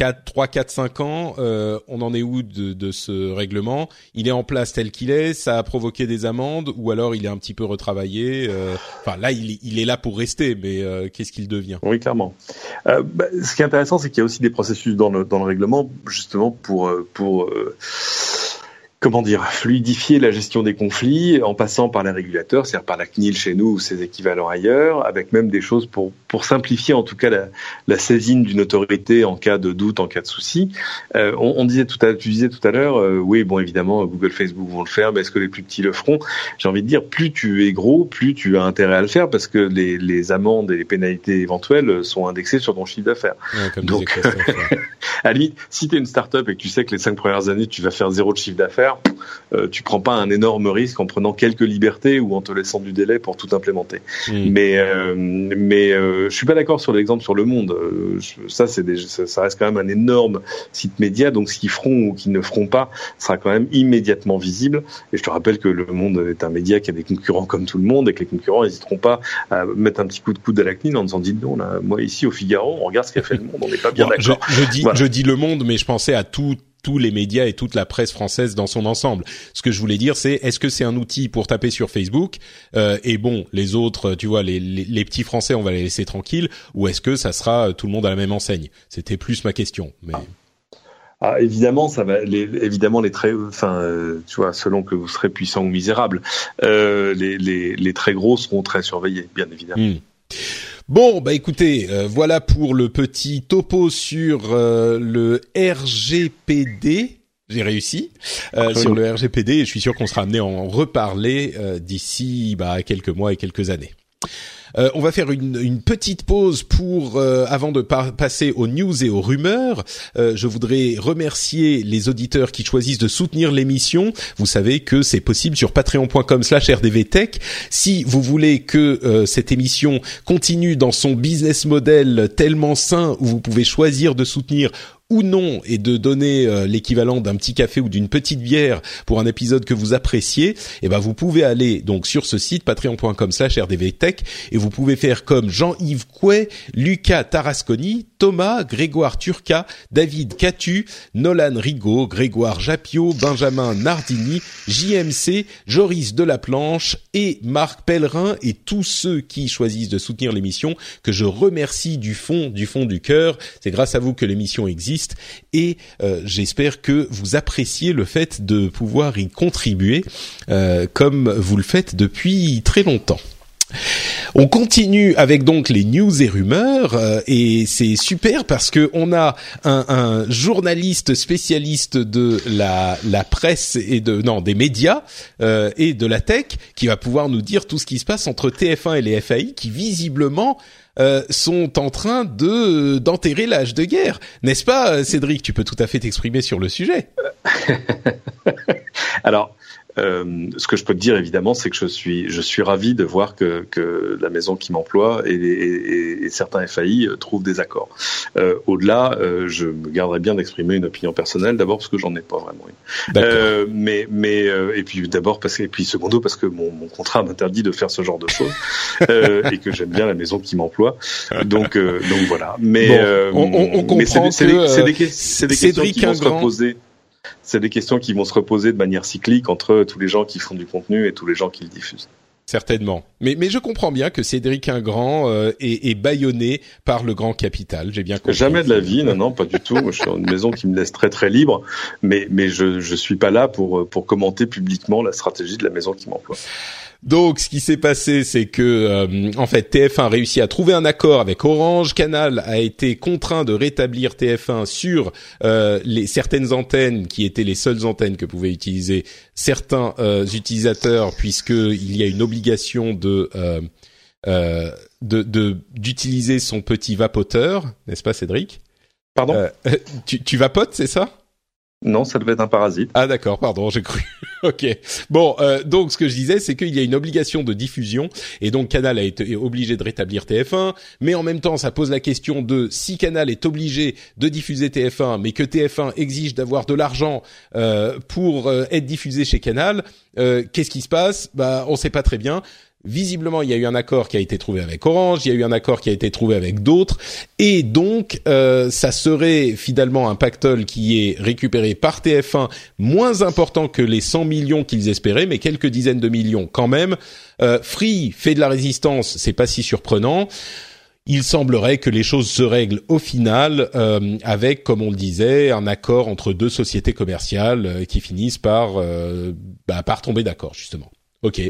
4, 3, 4, 5 ans, euh, on en est où de, de, ce règlement? Il est en place tel qu'il est, ça a provoqué des amendes, ou alors il est un petit peu retravaillé euh, Enfin là, il, il, est là pour rester, mais euh, qu'est-ce qu'il devient? Oui, clairement. Euh, bah, ce qui est intéressant, c'est qu'il y a aussi des processus dans le, dans le règlement, justement pour euh, pour comment dire, fluidifier la gestion des conflits en passant par les régulateurs, c'est-à-dire par la CNIL chez nous ou ses équivalents ailleurs, avec même des choses pour, pour simplifier en tout cas la, la saisine d'une autorité en cas de doute, en cas de souci. Euh, on, on, disait tout à tu disais tout à l'heure, euh, oui, bon, évidemment, Google, Facebook vont le faire, mais est-ce que les plus petits le feront? J'ai envie de dire, plus tu es gros, plus tu as intérêt à le faire parce que les, les amendes et les pénalités éventuelles sont indexées sur ton chiffre d'affaires. Ouais, Donc, à la limite, si tu es une start-up et que tu sais que les cinq premières années, tu vas faire zéro de chiffre d'affaires, euh, tu prends pas un énorme risque en prenant quelques libertés ou en te laissant du délai pour tout implémenter. Mais euh, mais euh, je suis pas d'accord sur l'exemple sur le monde. Euh, ça c'est ça, ça, reste quand même un énorme site média. Donc ce qu'ils feront ou qu'ils ne feront pas sera quand même immédiatement visible. Et je te rappelle que le monde est un média qui a des concurrents comme tout le monde et que les concurrents n'hésiteront pas à mettre un petit coup de coude à la CNIL en disant dites donc là, moi ici au Figaro, on regarde ce qu'a fait le monde, on n'est pas bien d'accord. Je, je, dis voilà. je dis le monde, mais je pensais à tout tous les médias et toute la presse française dans son ensemble. Ce que je voulais dire, c'est est-ce que c'est un outil pour taper sur Facebook euh, et bon, les autres, tu vois, les, les, les, petits Français, on va les laisser tranquilles, ou est-ce que ça sera euh, tout le monde à la même enseigne? C'était plus ma question. Mais ah, évidemment, ça va. Les, évidemment, les très, enfin, euh, tu vois, selon que vous serez puissant ou misérable, euh, les, les, les, très gros seront très surveillés, bien évidemment. Mmh. Bon, bah écoutez, euh, voilà pour le petit topo sur euh, le RGPD. J'ai réussi euh, sur le RGPD et je suis sûr qu'on sera amené à en reparler d'ici bah, quelques mois et quelques années. Euh, on va faire une, une petite pause pour euh, avant de passer aux news et aux rumeurs. Euh, je voudrais remercier les auditeurs qui choisissent de soutenir l'émission. Vous savez que c'est possible sur patreon.com/rdvtech. Si vous voulez que euh, cette émission continue dans son business model tellement sain où vous pouvez choisir de soutenir ou non et de donner euh, l'équivalent d'un petit café ou d'une petite bière pour un épisode que vous appréciez, eh ben vous pouvez aller donc sur ce site patreon.com/rdvtech et vous pouvez faire comme Jean-Yves Couet, Lucas Tarasconi, Thomas, Grégoire Turca, David Catu, Nolan Rigaud, Grégoire Japio, Benjamin Nardini, JMC, Joris Delaplanche et Marc Pellerin et tous ceux qui choisissent de soutenir l'émission que je remercie du fond du fond du cœur. C'est grâce à vous que l'émission existe et euh, j'espère que vous appréciez le fait de pouvoir y contribuer euh, comme vous le faites depuis très longtemps. On continue avec donc les news et rumeurs euh, et c'est super parce que on a un, un journaliste spécialiste de la, presse et de non des médias euh, et de la tech qui va pouvoir nous dire tout ce qui se passe entre TF1 et les FAI qui visiblement euh, sont en train de d'enterrer l'âge de guerre, n'est-ce pas, Cédric? Tu peux tout à fait t'exprimer sur le sujet. Alors, Euh, ce que je peux te dire évidemment, c'est que je suis je suis ravi de voir que, que la maison qui m'emploie et, et, et, certains FAI trouvent des accords. Euh, Au-delà, euh, je me garderai bien d'exprimer une opinion personnelle, d'abord parce que j'en ai pas vraiment une. Euh, mais mais euh, et puis d'abord parce que et puis secondo parce que mon, mon contrat m'interdit de faire ce genre de choses et que j'aime bien la maison qui m'emploie. Donc donc voilà. Mais on, on, on comprend c'est des, des, des, questions qui vont se reposer c'est des questions qui vont se reposer de manière cyclique entre tous les gens qui font du contenu et tous les gens qui le diffusent. Certainement. Mais, mais je comprends bien que Cédric Ingrand euh, est, est bâillonné par le grand capital. J'ai bien compris. Jamais de la vie, non, non, pas du tout. je suis dans une maison qui me laisse très très libre, mais, mais je je suis pas là pour, pour commenter publiquement la stratégie de la maison qui m'emploie. Donc, ce qui s'est passé, c'est que euh, en fait TF1 a réussi à trouver un accord avec Orange. Canal a été contraint de rétablir TF1 sur euh, les certaines antennes qui étaient les seules antennes que pouvaient utiliser certains euh, utilisateurs, puisqu'il y a une obligation de de d'utiliser son petit vapoteur, n'est-ce pas, Cédric? Pardon? Tu, tu vapotes, c'est ça? Non, ça devait être un parasite. Ah d'accord, pardon, j'ai cru. ok. Bon, euh, donc ce que je disais, c'est qu'il y a une obligation de diffusion, et donc Canal a été obligé de rétablir TF1, mais en même temps, ça pose la question de si Canal est obligé de diffuser TF1, mais que TF1 exige d'avoir de l'argent euh, pour euh, être diffusé chez Canal, euh, qu'est-ce qui se passe? Bah, on sait pas très bien. Visiblement, il y a eu un accord qui a été trouvé avec Orange, il y a eu un accord qui a été trouvé avec d'autres, et donc euh, ça serait finalement un pactole qui est récupéré par TF1 moins important que les 100 millions qu'ils espéraient, mais quelques dizaines de millions quand même. Euh, Free fait de la résistance, c'est pas si surprenant. Il semblerait que les choses se règlent au final euh, avec, comme on le disait, un accord entre deux sociétés commerciales euh, qui finissent par euh, bah, par tomber d'accord justement. Ok.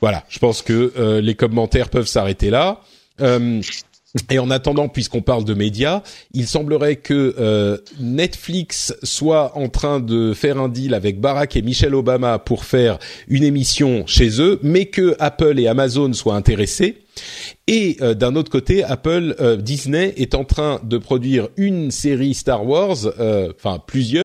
Voilà, je pense que euh, les commentaires peuvent s'arrêter là. Euh, et en attendant, puisqu'on parle de médias, il semblerait que euh, Netflix soit en train de faire un deal avec Barack et Michelle Obama pour faire une émission chez eux, mais que Apple et Amazon soient intéressés. Et d'un autre côté, Apple, Disney est en train de produire une série Star Wars, enfin plusieurs.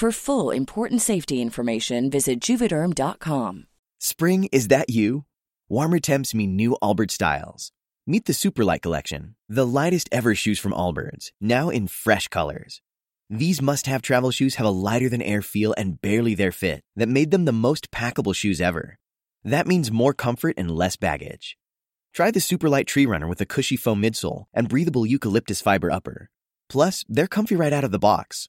For full important safety information, visit juvederm.com. Spring, is that you? Warmer temps mean new Albert styles. Meet the Superlight Collection, the lightest ever shoes from Allbirds, now in fresh colors. These must have travel shoes have a lighter than air feel and barely their fit that made them the most packable shoes ever. That means more comfort and less baggage. Try the Superlight Tree Runner with a cushy foam midsole and breathable eucalyptus fiber upper. Plus, they're comfy right out of the box.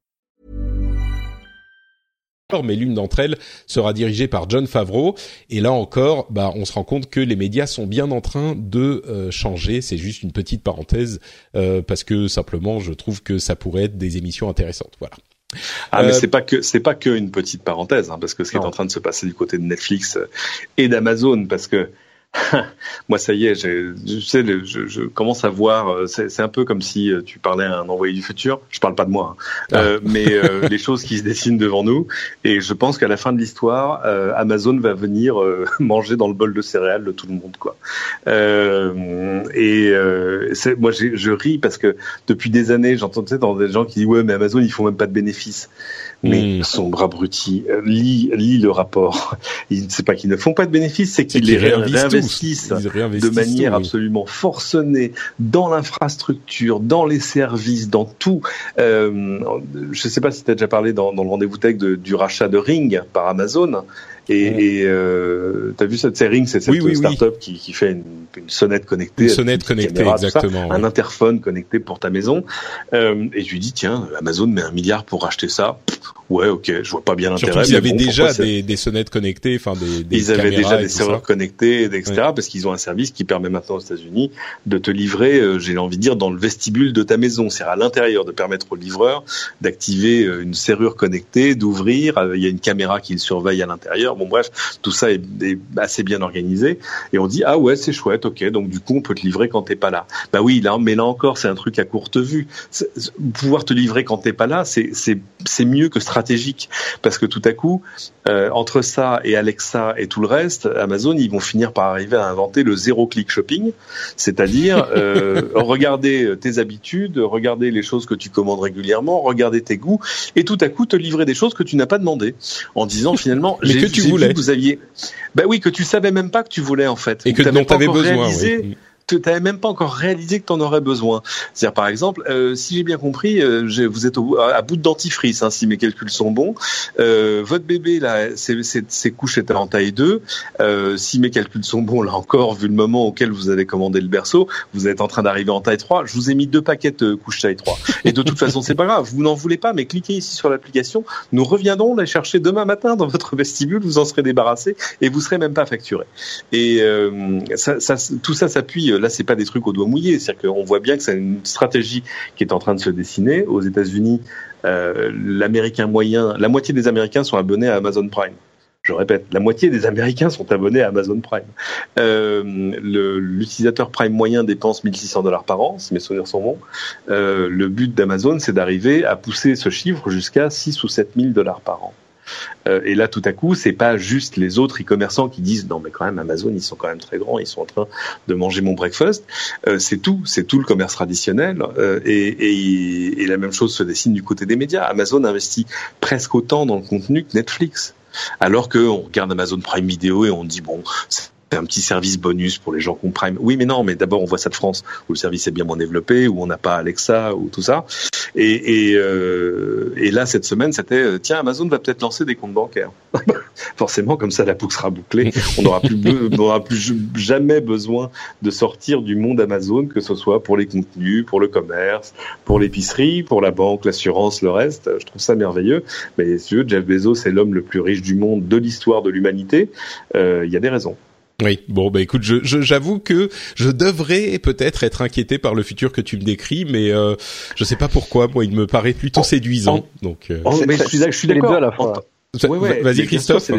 Mais l'une d'entre elles sera dirigée par John Favreau. Et là encore, bah, on se rend compte que les médias sont bien en train de euh, changer. C'est juste une petite parenthèse euh, parce que simplement, je trouve que ça pourrait être des émissions intéressantes. Voilà. Ah mais euh, c'est pas que c'est pas que une petite parenthèse hein, parce que ce qui est en train de se passer du côté de Netflix et d'Amazon parce que Moi, ça y est, je, sais, je, je, commence à voir. Euh, c'est un peu comme si euh, tu parlais à un envoyé du futur. Je parle pas de moi, hein. ah. euh, mais euh, les choses qui se dessinent devant nous. Et je pense qu'à la fin de l'histoire, euh, Amazon va venir manger dans le bol de céréales de tout le monde, quoi. et moi, je ris parce que depuis des années, j'entends dans des gens qui disent ouais, mais Amazon, ils font même pas de bénéfices. Mais son bras abruti lit, lit le rapport. C'est pas qu'ils ne font pas de bénéfices, c'est qu'ils les réinvestissent, de manière absolument forcenée dans l'infrastructure, dans les services, dans tout. Euh, je ne sais pas si tu as déjà parlé dans, dans le rendez-vous tech de, du rachat de Ring par Amazon. Et, et euh, t'as vu cette Ring, c'est cette oui, startup Qui, qui, fait une, une, sonnette connectée, une sonnette connectée exactement, un interphone connecté pour ta maison. Euh, et je lui dis tiens, Amazon met un milliard pour racheter ça. Ouais, ok, je vois pas bien l'intérêt. Ils avaient déjà des, des, sonnettes connectées, enfin des, des Ils avaient déjà des serveurs connectés, etc. Parce qu'ils ont un service qui permet maintenant aux États-Unis de te livrer, euh, j'ai envie de dire, dans le vestibule de ta maison, c'est-à-dire à l'intérieur, de permettre au livreur d'activer euh, une serrure connectée, d'ouvrir. Euh, il y a une caméra qui le surveille à l'intérieur. Bon bref, tout ça est, assez bien organisé. Et on dit ah ouais c'est chouette, ok. Donc du coup on peut te livrer quand t'es pas là. Bah oui là, mais là encore c'est un truc à courte vue. Pouvoir te livrer quand t'es pas là, c'est c'est mieux que stratégique parce que tout à coup euh, entre ça et Alexa et tout le reste, Amazon ils vont finir par arriver à inventer le zéro click shopping, c'est-à-dire euh, regarder tes habitudes, regarder les choses que tu commandes régulièrement, regarder tes goûts et tout à coup te livrer des choses que tu n'as pas demandé en disant finalement mais que tu voulais. vous aviez, ben oui, que tu savais même pas que tu voulais en fait, et que tu avais besoin. visual. Dizer, Oui tu n'avais même pas encore réalisé que tu en aurais besoin. C'est-à-dire, par exemple, euh, si j'ai bien compris, euh, vous êtes à bout de dentifrice, hein, si mes calculs sont bons. Euh, votre bébé, là, ses, ses, couches étaient en taille 2. Euh, si mes calculs sont bons, là encore, vu le moment auquel vous avez commandé le berceau, vous êtes en train d'arriver en taille 3. Je vous ai mis deux paquets de couches taille 3. Et de toute façon, c'est pas grave. Vous n'en voulez pas, mais cliquez ici sur l'application. Nous reviendrons les chercher demain matin dans votre vestibule. Vous en serez débarrassé et vous serez même pas facturé. Et ça, ça, tout ça s'appuie là, c'est pas des trucs au doigt mouillé. C'est-à-dire qu'on voit bien que c'est une stratégie qui est en train de se dessiner. Aux États-Unis, euh, l'Américain moyen, la moitié des Américains sont abonnés à Amazon Prime. Je répète, la moitié des Américains sont abonnés à Amazon Prime. Euh, L'utilisateur Prime moyen dépense 1600 dollars par an, si mes souvenirs sont bons. Euh, le but d'Amazon, c'est d'arriver à pousser ce chiffre jusqu'à 6 ou 7 000 dollars par an. Euh, et là, tout à coup, c'est pas juste les autres e-commerçants qui disent non, mais quand même Amazon, ils sont quand même très grands, ils sont en train de manger mon breakfast. Euh, c'est tout, c'est tout le commerce traditionnel. Euh, et, et, et, la même chose se dessine du côté des médias. Amazon investit presque autant dans le contenu que Netflix. Alors qu'on regarde Amazon Prime Video et on dit bon, un petit service bonus pour les gens qui ont Prime. Oui, mais non, mais d'abord on voit ça de France où le service est bien moins développé, où on n'a pas Alexa ou tout ça. Et, et, euh, et là cette semaine c'était euh, tiens Amazon va peut-être lancer des comptes bancaires. Forcément comme ça la boucle sera bouclée. On n'aura plus plus jamais besoin de sortir du monde Amazon que ce soit pour les contenus, pour le commerce, pour l'épicerie, pour la banque, l'assurance, le reste. Je trouve ça merveilleux. Mais si tu veux, Jeff Bezos est l'homme le plus riche du monde de l'histoire de l'humanité. Euh, il y a des raisons. Oui, bon bah écoute, je, j'avoue que je devrais peut-être être inquiété par le futur que tu me décris, mais euh, je sais pas pourquoi. Moi, il me paraît plutôt séduisant. donc, euh... je suis d'accord. à la fois. Vas-y, Christophe.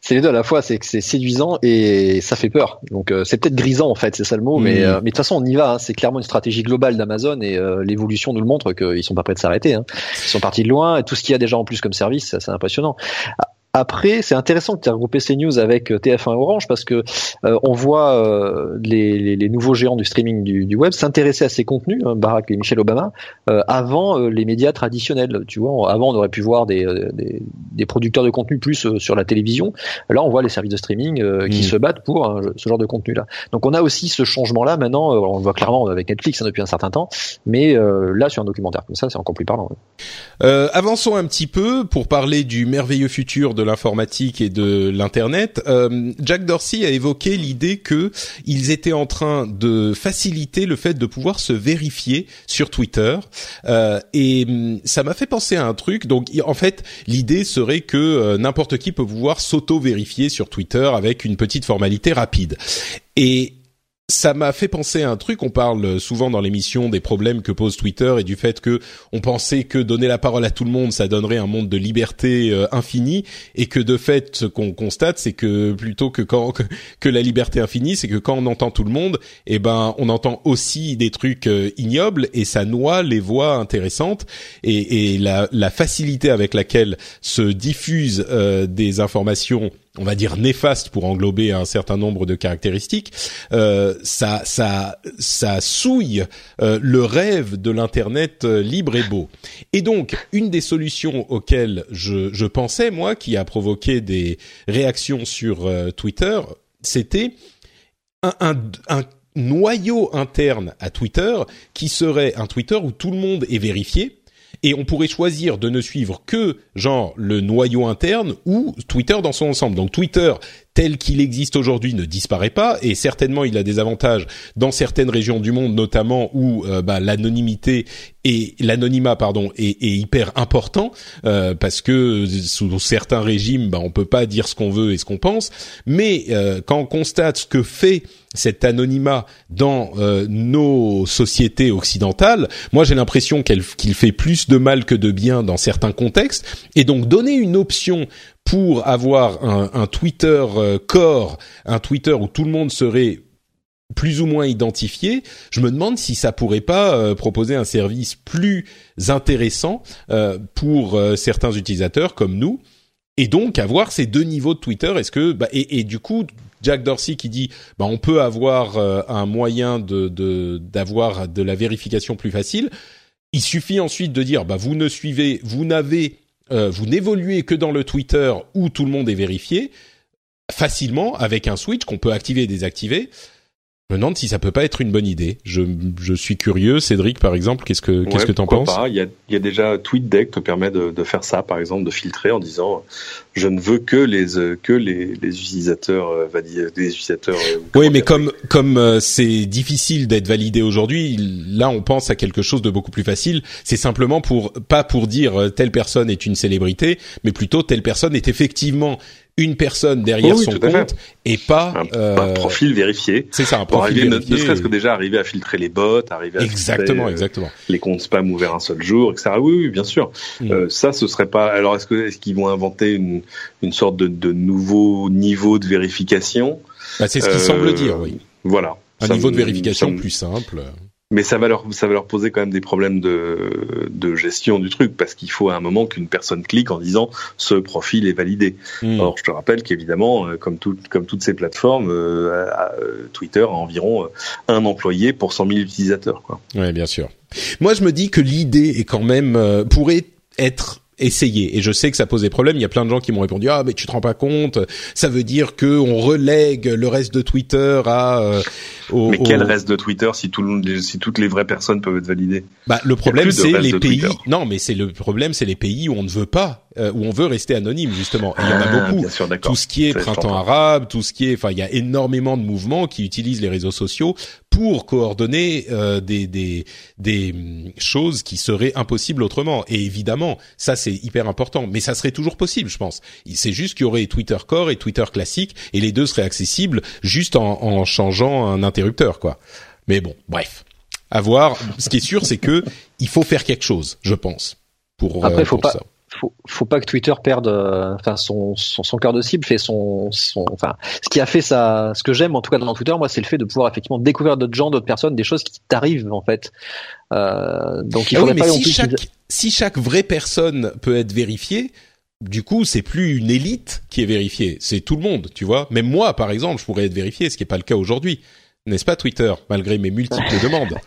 C'est les deux à la fois, c'est que c'est séduisant et ça fait peur. Donc euh, c'est peut-être grisant en fait, c'est ça le mot, mais, hmm. euh, mais de toute façon on y va. Hein. C'est clairement une stratégie globale d'Amazon et euh, l'évolution nous le montre qu'ils sont pas prêts de s'arrêter. Hein. Ils sont partis de loin et tout ce qu'il y a déjà en plus comme service, c'est impressionnant. Après, c'est intéressant que tu aies regroupé ces news avec euh, TF1 Orange parce que euh, on voit euh, les, les, nouveaux géants du streaming du, du web s'intéresser à ces contenus, hein, Barack et Michel Obama, avant les médias traditionnels. Tu vois, avant on aurait pu voir des, des, des producteurs de contenu plus sur la télévision. Là, on voit les services de streaming qui mm. se battent pour hein, ce genre de contenu-là. Donc, on a aussi ce changement-là maintenant. on le voit clairement avec Netflix hein, depuis un certain temps, mais là sur un documentaire comme ça, c'est encore plus parlant. avançons un petit peu pour parler du merveilleux futur de l'informatique et de l'internet, euh, Jack Dorsey a évoqué l'idée que ils étaient en train de faciliter le fait de pouvoir se vérifier sur Twitter. Euh, et hum, ça m'a fait penser à un truc. Donc, en fait, l'idée serait que euh, n'importe qui peut pouvoir s'auto-vérifier sur Twitter avec une petite formalité rapide. Et ça m'a fait penser à un truc. On parle souvent dans l'émission des problèmes que pose Twitter et du fait que on pensait que donner la parole à tout le monde, ça donnerait un monde de liberté euh, infinie, et que de fait, ce qu'on constate, c'est que plutôt que quand que la liberté infinie, c'est que quand on entend tout le monde, eh ben, on entend aussi des trucs euh, ignobles et ça noie les voix intéressantes et, la, facilité avec laquelle se diffusent euh, des informations on va dire néfaste pour englober un certain nombre de caractéristiques, euh, ça, ça, ça souille euh, le rêve de l'internet euh, libre et beau. Et donc, une des solutions auxquelles je, je pensais moi, qui a provoqué des réactions sur euh, Twitter, c'était un, un, un noyau interne à Twitter qui serait un Twitter où tout le monde est vérifié et on pourrait choisir de ne suivre que genre le noyau interne ou Twitter dans son ensemble. Donc Twitter tel qu'il existe aujourd'hui ne disparaît pas et certainement il a des avantages dans certaines régions du monde notamment où euh, bah, l'anonymité et l'anonymat pardon est, est, hyper important euh, parce que sous certains régimes bah, on peut pas dire ce qu'on veut et ce qu'on pense mais euh, quand on constate ce que fait cet anonymat dans euh, nos sociétés occidentales, moi j'ai l'impression qu'il fait plus de mal que de bien dans certains contextes, et donc donner une option pour avoir un, un Twitter euh, core, un Twitter où tout le monde serait plus ou moins identifié, je me demande si ça pourrait pas euh, proposer un service plus intéressant euh, pour euh, certains utilisateurs comme nous, et donc avoir ces deux niveaux de Twitter. Est-ce que bah, et, et, du coup Jack Dorsey qui dit bah, on peut avoir euh, un moyen d'avoir de, de la vérification plus facile. Il suffit ensuite de dire bah vous ne suivez, vous n'avez euh, vous n'évoluez que dans le Twitter où tout le monde est vérifié facilement avec un switch qu'on peut activer et désactiver. Je me demande si ça peut pas être une bonne idée. Je, je suis curieux. Cédric, par exemple, qu'est-ce que qu'est-ce que t'en penses pas. il y, a, il y a déjà TweetDeck te permet de, de, faire ça, par exemple, de filtrer en disant je ne veux que les que les, les utilisateurs euh, validés, des utilisateurs. Euh, oui, mais comme comme euh, c'est difficile d'être validé aujourd'hui, là on pense à quelque chose de beaucoup plus facile. C'est simplement pour pas pour dire telle personne est une célébrité, mais plutôt telle personne est effectivement une personne derrière oh oui, son compte et pas un, euh, un profil vérifié. C'est ça, un pour profil arriver, vérifié. Ne, serait-ce que déjà arriver à filtrer les bots, arriver à exactement, filtrer, exactement. Euh, les comptes spam ouverts un seul jour, etc. Oui, oui, bien sûr. Mm. Euh, ça, ce serait pas. Alors, est-ce que est-ce qu'ils vont inventer une une sorte de, de nouveau niveau de vérification? Bah, C'est ce qu'ils semblent dire, oui. Voilà. Un ça niveau de vérification plus simple mais ça va leur ça va leur poser quand même des problèmes de de gestion du truc parce qu'il faut à un moment qu'une personne clique en disant ce profil est validé. Mmh. Or je te rappelle qu'évidemment comme tout, comme toutes ces plateformes euh, Twitter a environ un employé pour 100 000 utilisateurs quoi. Ouais, bien sûr. Moi je me dis que l'idée est quand même euh, pourrait être essayer. Et je sais que ça pose des problèmes il y a plein de gens qui m'ont répondu ah mais tu te rends pas compte. Ça veut dire que on relègue le reste de Twitter à euh, au, mais quel au... reste de Twitter si tout le, si toutes les vraies personnes peuvent être validées? Bah le problème c'est les pays Twitter. non mais c'est le problème c'est les pays où on ne veut pas euh, où on veut rester anonyme justement. Et il y en a ah, beaucoup. sûr, tout ce qui est printemps arabe tout ce qui est enfin il y a énormément de mouvements qui utilisent les réseaux sociaux pour coordonner euh, des, des des choses qui seraient impossibles autrement. Et évidemment ça c'est hyper important. Mais ça serait toujours possible je pense. C'est juste qu'il y aurait Twitter Core et Twitter classique et les deux seraient accessibles juste en, en changeant un interrupteur quoi. Mais bon bref. À voir. Ce qui est sûr c'est que il faut faire quelque chose je pense pour après euh, faut pour pas ça faut, faut pas que Twitter perde enfin son, son, son cœur de cible fait son, son enfin ce qui a fait ça ce que j'aime en tout cas dans Twitter moi c'est le fait de pouvoir effectivement découvrir d'autres gens d'autres personnes des choses qui t'arrivent en fait euh, donc il ah faudrait oui, pas si plus chaque si chaque vraie personne peut être vérifiée du coup, c'est plus une élite qui est vérifiée, c'est tout le monde, tu vois. Même moi, par exemple, je pourrais être vérifié, ce qui n'est pas le cas aujourd'hui n'est-ce pas Twitter, malgré mes multiples demandes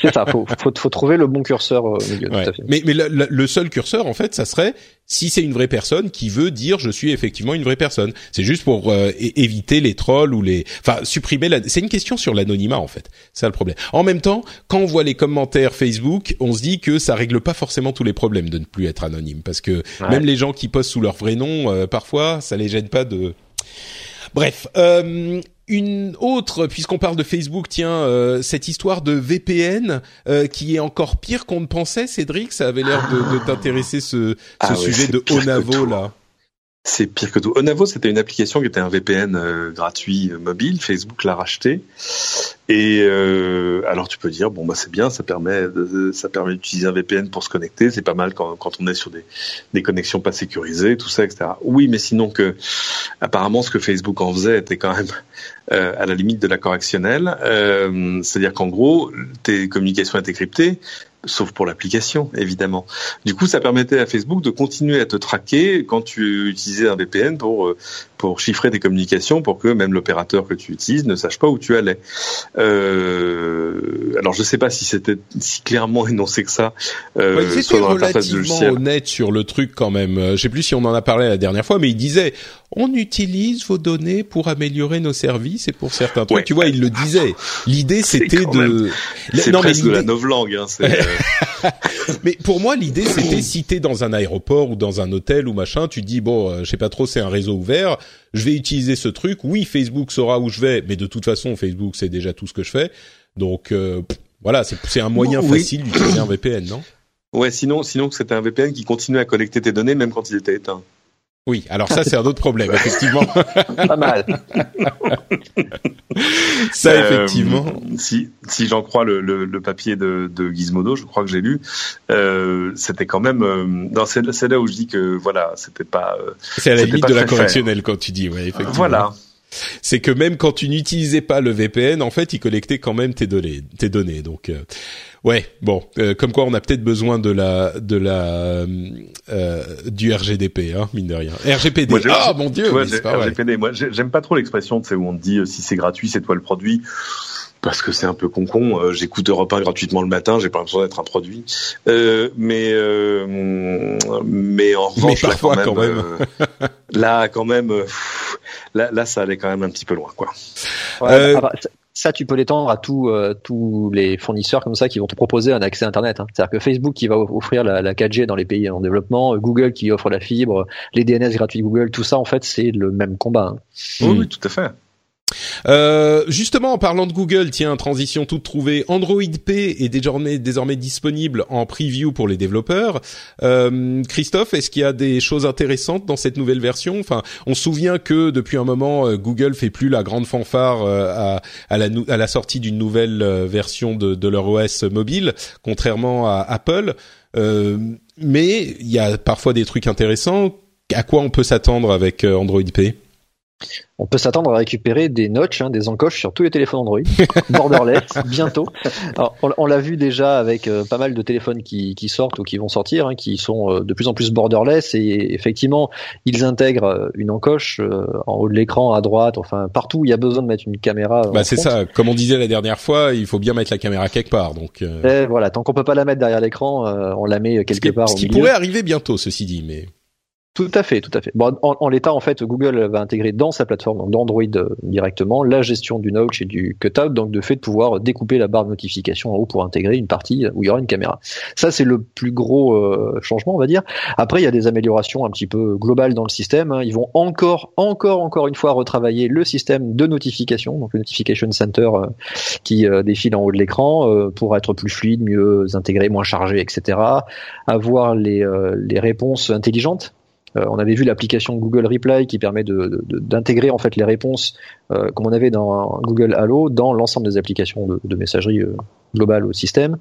C'est ça, faut, faut, faut trouver le bon curseur au milieu. Ouais. Tout à fait. Mais, mais le, le, le, seul curseur, en fait, ça serait si c'est une vraie personne qui veut dire je suis effectivement une vraie personne. C'est juste pour euh, éviter les trolls ou les, enfin supprimer la. C'est une question sur l'anonymat en fait. C'est ça le problème. En même temps, quand on voit les commentaires Facebook, on se dit que ça règle pas forcément tous les problèmes de ne plus être anonyme, parce que ouais. même les gens qui postent sous leur vrai nom, euh, parfois, ça les gêne pas de. Bref, euh, une autre, puisqu'on parle de Facebook, tiens, euh, cette histoire de VPN euh, qui est encore pire qu'on ne pensait, Cédric, ça avait l'air de, de t'intéresser ce, ce ah sujet ouais, de haut niveau là. C'est pire que tout. Onavo, c'était une application qui était un VPN euh, gratuit euh, mobile. Facebook l'a racheté. Et euh, alors tu peux dire bon bah c'est bien, ça permet ça permet d'utiliser un VPN pour se connecter. C'est pas mal quand, on est sur des, connexions pas sécurisées, tout ça, etc. Oui, mais sinon que apparemment ce que Facebook en faisait était quand même à la limite de la correctionnelle. C'est-à-dire qu'en gros tes communications étaient cryptées sauf pour l'application, évidemment. Du coup, ça permettait à Facebook de continuer à te traquer quand tu utilisais un VPN pour euh, pour chiffrer tes communications, pour que même l'opérateur que tu utilises ne sache pas où tu allais. Euh, alors, je sais pas si c'était si clairement énoncé que ça. Euh, ouais, dans relativement honnête sur le truc quand même. Euh, je sais plus si on en a parlé la dernière fois, mais il disait on utilise vos données pour améliorer nos services et pour certains trucs. Tu vois, il le disait. L'idée, c'était de. C'est presque de la novlangue. Hein, mais pour moi, l'idée, c'était si t'es dans un aéroport ou dans un hôtel ou machin, tu dis bon, euh, je sais pas trop, c'est un réseau ouvert, je vais utiliser ce truc. Oui, Facebook saura où je vais, mais de toute façon, Facebook c'est déjà tout ce que je fais. Donc euh, voilà, c'est un moyen facile d'utiliser un VPN, non? Ouais, sinon, sinon c'était un VPN qui continuait à collecter tes données même quand il était éteint. Oui, alors ça c'est un autre problème, effectivement. Pas mal. ça euh, effectivement. si si j'en crois le, le, le, papier de, de Gizmodo, je crois que j'ai lu, euh, c'était quand même. Euh, c'est là où je dis que voilà, c'était pas. Euh, c'est à la limite de la correctionnelle quand tu dis, ouais, effectivement. Voilà. C'est que même quand tu n'utilisais pas le VPN, en fait, il collectait quand même tes données, tes données. Donc, euh, Ouais, bon, euh, comme quoi on a peut-être besoin de la de la euh, du RGDP, hein, mine de rien. RGPD. ah mon dieu, c'est pas RGPD. Moi, j'aime pas trop l'expression, tu sais, où on te dit euh, si c'est gratuit, c'est toi le produit. Parce que c'est un peu con-con. Euh, J'écoute Europe 1 gratuitement le matin, j'ai pas l'impression d'être un produit. Euh, mais mais en revanche, mais parfois, quand même, quand même. là, quand même, là, là, ça allait quand même un petit peu loin, quoi. Ouais, bah, bah, ça, tu peux l'étendre à tous euh, tous les fournisseurs comme ça qui vont te proposer un accès Internet. Hein. C'est-à-dire que Facebook qui va offrir la, la, 4G dans les pays en développement, Google qui offre la fibre, les DNS gratuits Google, tout ça en fait c'est le même combat. Hein. Oui, oui, tout à fait. Euh, justement, en parlant de Google, tiens, transition toute trouvée, Android P est désormais, disponible en preview pour les développeurs. Euh, Christophe, est-ce qu'il y a des choses intéressantes dans cette nouvelle version? Enfin, on se souvient que depuis un moment, euh, Google fait plus la grande fanfare euh, à, la, sortie d'une nouvelle euh, version de, de, leur OS mobile, contrairement à Apple. mais il y a parfois des trucs intéressants. À quoi on peut s'attendre avec Android P? On peut s'attendre à récupérer des notches, hein, des encoches sur tous les téléphones Android, borderless, bientôt. Alors, on, l'a vu déjà avec euh, pas mal de téléphones qui, sortent ou qui vont sortir, hein, qui sont euh, de plus en plus borderless et effectivement, ils intègrent euh, une encoche en haut de l'écran, à droite, enfin partout où il y a besoin de mettre une caméra. Bah c'est ça, comme on disait la dernière fois, il faut bien mettre la caméra quelque part. Donc et voilà, tant qu'on peut pas la mettre derrière l'écran, on la met quelque part. Ce qui pourrait arriver bientôt, ceci dit, mais. Tout à fait, tout à fait. Bon, en, l'état, en fait, Google va intégrer dans sa plateforme, d'Android euh, directement, la gestion du notch et du cutout, donc de fait de pouvoir découper la barre de notification en haut pour intégrer une partie où il y aura une caméra. Ça, c'est le plus gros euh, changement, on va dire. Après, il y a des améliorations un petit peu globales dans le système. Hein. Ils vont encore, encore, encore une fois retravailler le système de notification, donc le Notification Center euh, qui défile en haut de l'écran pour être plus fluide, mieux intégré, moins chargé, etc. Avoir les, réponses intelligentes euh, on avait vu l'application Google Reply qui permet d'intégrer en fait les réponses euh, comme on avait dans Google Allo dans l'ensemble des applications de, messagerie euh, globale au système.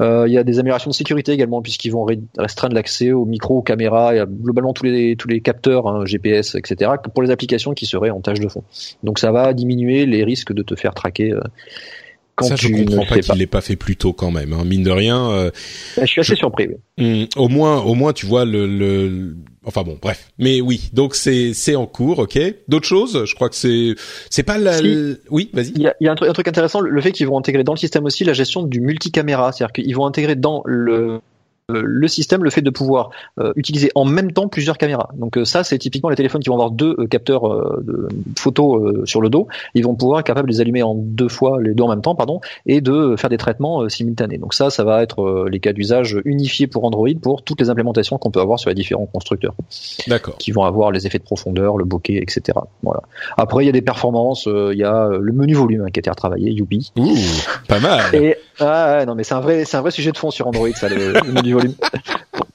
il y a des améliorations de sécurité également puisqu'ils vont restreindre l'accès aux micros, aux caméras, et globalement tous les tous les capteurs hein, GPS, etc. pour les applications qui seraient en tâche de fond. Donc ça va diminuer les risques de te faire traquer. Quand ça, je comprends pas qu'il l'ait pas fait plus tôt quand même. Hein. Mine de rien. je suis assez surpris. Hum, au moins, au moins, tu vois le Enfin bon, bref. Mais oui, donc c'est c'est en cours, ok. D'autres choses Je crois que c'est c'est pas la. Oui, vas-y. Il y a, y a un, truc, un, truc, intéressant, le fait qu'ils vont intégrer dans le système aussi la gestion du multicaméra, c'est-à-dire qu'ils vont intégrer dans le euh, le système le fait de pouvoir euh, utiliser en même temps plusieurs caméras. Donc euh, ça, c'est typiquement les téléphones qui vont avoir deux capteurs de photos sur le dos. Ils vont pouvoir être capables de les allumer en deux fois, les deux en même temps, pardon, et de faire des traitements simultanés. Donc ça, ça va être les cas d'usage unifiés pour Android pour toutes les implémentations qu'on peut avoir sur les différents constructeurs. D'accord. Qui vont avoir les effets de profondeur, le bokeh, etc. Voilà. Après, il y a des performances. Il y a le menu volume hein, qui a été retravaillé, Youpi. Ouh, pas mal. Et Ah non, mais c'est un vrai, c'est un vrai sujet de fond sur Android, ça, le, le du volume.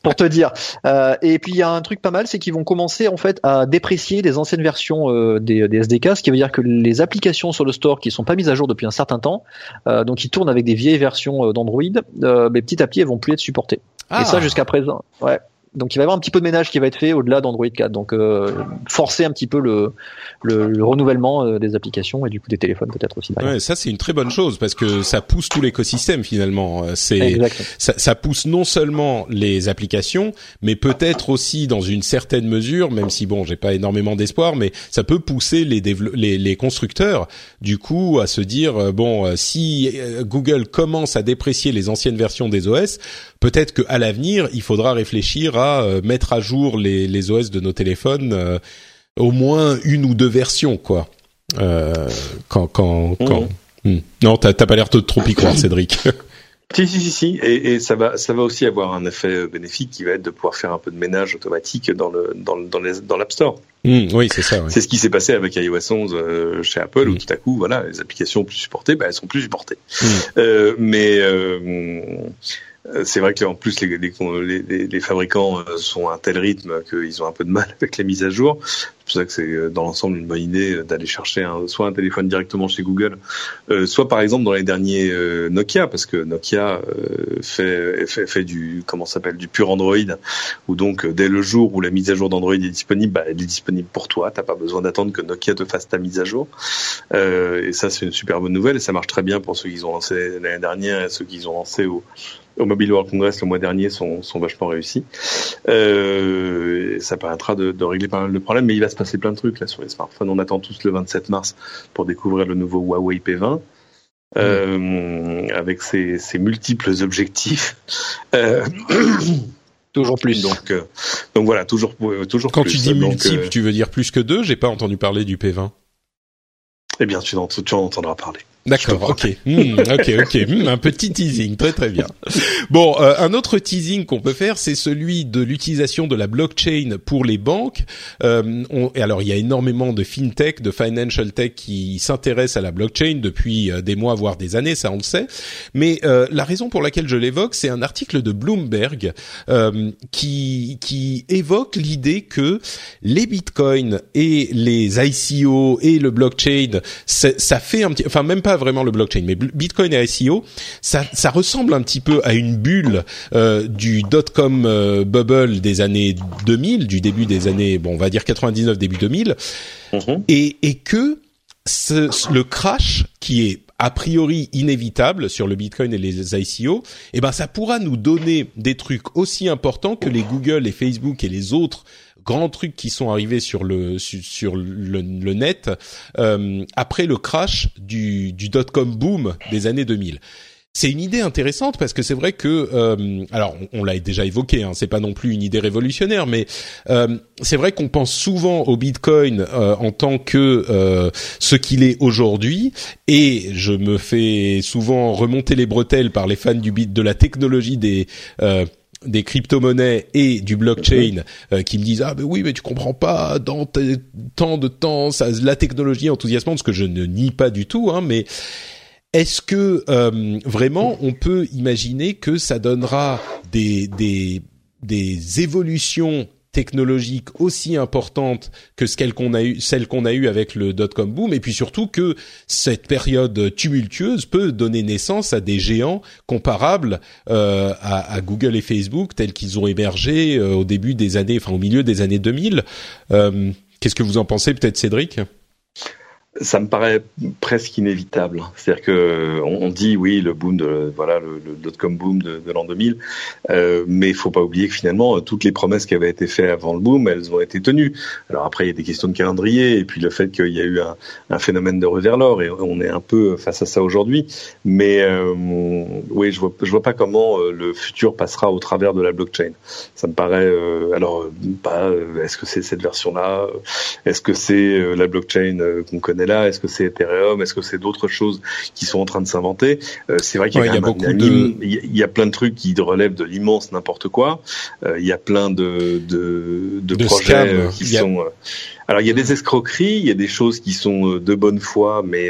pour, te dire. Euh, et puis il y a un truc pas mal, c'est qu'ils vont commencer en fait à déprécier des anciennes versions euh, des, des, SDK, ce qui veut dire que les applications sur le store qui sont pas mises à jour depuis un certain temps, euh, donc qui tournent avec des vieilles versions euh, d'Android, euh, mais petit à petit elles vont plus être supportées. Et ça Ah. jusqu'à présent. Ouais. Donc il va y avoir un petit peu de ménage qui va être fait au-delà d'Android 4. Donc euh, forcer un petit peu le, le, le renouvellement euh, des applications et du coup des téléphones peut-être aussi. Ouais, ça c'est une très bonne chose parce que ça pousse tout l'écosystème finalement. Euh, C'est ça, ça pousse non seulement les applications, mais peut-être aussi dans une certaine mesure, même si bon, j'ai pas énormément d'espoir, mais ça peut pousser les, les les constructeurs du coup à se dire euh, bon, si Google commence à déprécier les anciennes versions des OS, peut-être que à l'avenir il faudra réfléchir à euh, mettre à jour les les OS de nos téléphones, euh, au moins une ou deux versions quoi. Euh, quand quand quand. Hmm. Non, t'as pas l'air de trop y croire, Cédric. Si, si, si, si. Et, et ça va, ça va aussi avoir un effet bénéfique qui va être de pouvoir faire un peu de ménage automatique dans le, dans, le- dans les, dans l'App Store. Hmm, oui, c'est ça. ouais. C'est ce qui s'est passé avec iOS 11 euh, chez Apple, où Mm. tout à coup, voilà, les applications plus supportées, bah, elles sont plus supportées. Euh, mais euh, c'est vrai que en plus les, les, les, les fabricants euh, sont à un tel rythme qu'ils ont un peu de mal avec la mise à jour. C'est pour ça que c'est euh, dans l'ensemble une bonne idée euh, d'aller chercher un, soit un téléphone directement chez Google, euh, soit par exemple dans les derniers euh, Nokia, parce que Nokia euh, fait, fait, fait du comment s'appelle du pur Android, où donc euh, dès le jour où la mise à jour d'Android est disponible, bah, elle est disponible pour toi. T'as pas besoin d'attendre que Nokia te fasse ta mise à jour. Euh, et ça c'est une super bonne nouvelle et ça marche très bien pour ceux qui ont lancé l'année dernière et ceux qui ont lancé au au Mobile World Congress le mois dernier sont, sont vachement réussis. Euh, ça permettra de, de régler pas mal de problèmes, mais il va se passer plein de trucs là sur les smartphones. On attend tous le 27 mars pour découvrir le nouveau Huawei P20. Euh, avec ses, ses multiples objectifs. Euh, Toujours plus. donc, euh, donc voilà, toujours, euh, toujours Quand plus. tu dis Donc, multiple, euh, tu veux dire plus que deux? J'ai pas entendu parler du P20. eh bien, tu en, tu en entendras parler. D'accord, ok, Hmm, ok, ok, Hmm, un petit teasing, très très bien. Bon, euh, un autre teasing qu'on peut faire, c'est celui de l'utilisation de la blockchain pour les banques. Euh, on- et alors, il y a énormément de fintech, de financial tech qui s'intéressent à la blockchain depuis euh, des mois, voire des années, ça on le sait. Mais euh, la raison pour laquelle je l'évoque, c'est un article de Bloomberg euh, qui qui évoque l'idée que les bitcoins et les ICO et le blockchain, ça fait un petit, enfin même pas vraiment le blockchain, mais Bitcoin et ICO, ça, ça ressemble un petit peu à une bulle euh, du dot-com euh, bubble des années 2000, du début des années, bon, on va dire 99, début 2000, Mhm. et, et que ce, ce- le crash qui est a priori inévitable sur le Bitcoin et les ICO, eh ben ça pourra nous donner des trucs aussi importants que les Google, les Facebook et les autres grands trucs qui sont arrivés sur le sur, le, net euh, après le crash du, dot com boom des années 2000. C'est une idée intéressante parce que c'est vrai que euh, alors on, l'a déjà évoqué, hein, c'est pas non plus une idée révolutionnaire, mais euh, c'est vrai qu'on pense souvent au Bitcoin euh, en tant que ce qu'il est aujourd'hui, et je me fais souvent remonter les bretelles par les fans du bit de la technologie des des crypto-monnaies et du blockchain euh, qui me disent ah ben oui mais tu comprends pas dans tant de temps ça la technologie enthousiasmante ce que je ne nie pas du tout hein mais est-ce que euh, vraiment on peut imaginer que ça donnera des des des évolutions technologiques aussi importantes que celle qu'on a eu avec le dot-com boom, et puis surtout que cette période tumultueuse peut donner naissance à des géants comparables euh, à, à Google et Facebook tels qu'ils ont émergé euh, au début des années, enfin au milieu des années 2000. Euh, Qu'est-ce que vous en pensez, peut-être Cédric? Ça me paraît presque inévitable. C'est-à-dire que on, on dit oui le boom de voilà le, dot-com boom de, l'an 2000, euh, mais il faut pas oublier que finalement toutes les promesses qui avaient été faites avant le boom, elles ont été tenues. Alors après il y a des questions de calendrier et puis le fait qu'il y a eu un, phénomène de revers l'or et on est un peu face à ça aujourd'hui. Mais euh, oui je vois je vois pas comment euh, le futur passera au travers de la blockchain. Ça me paraît euh, alors pas euh, est-ce que c'est cette version là, est-ce que c'est euh, la blockchain euh, qu'on connaît Est-ce que c'est Ethereum Est-ce que c'est d'autres choses qui sont en train de s'inventer euh, C'est vrai qu'il y, Ouais, a y beaucoup un- de- il y a- plein de trucs qui relèvent de l'immense n'importe quoi. Euh, il y a plein de de, de, De projets scams. euh, qui a- sont euh, Alors il y a des escroqueries, il y a des choses qui sont de bonne foi, mais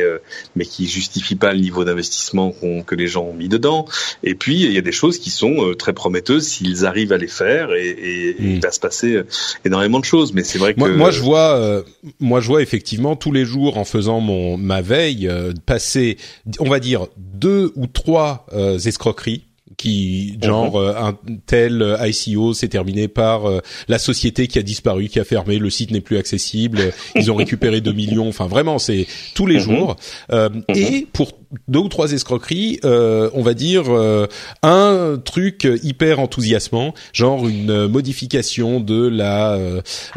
mais qui justifient pas le niveau d'investissement que les gens ont mis dedans. Et puis il y a des choses qui sont très prometteuses s'ils arrivent à les faire, et, et, il hmm. va se passer énormément de choses. Mais c'est vrai que moi, moi je vois, moi je vois effectivement tous les jours en faisant mon ma veille passer, on va dire deux ou trois escroqueries qui genre euh, un tel euh, ICO s'est terminé par euh, la société qui a disparu, qui a fermé, le site n'est plus accessible, ils ont récupéré 2 millions, enfin vraiment c'est tous les mhm. jours. Mhm. Et pour deux ou trois escroqueries, on va dire un truc hyper enthousiasmant, genre une modification de la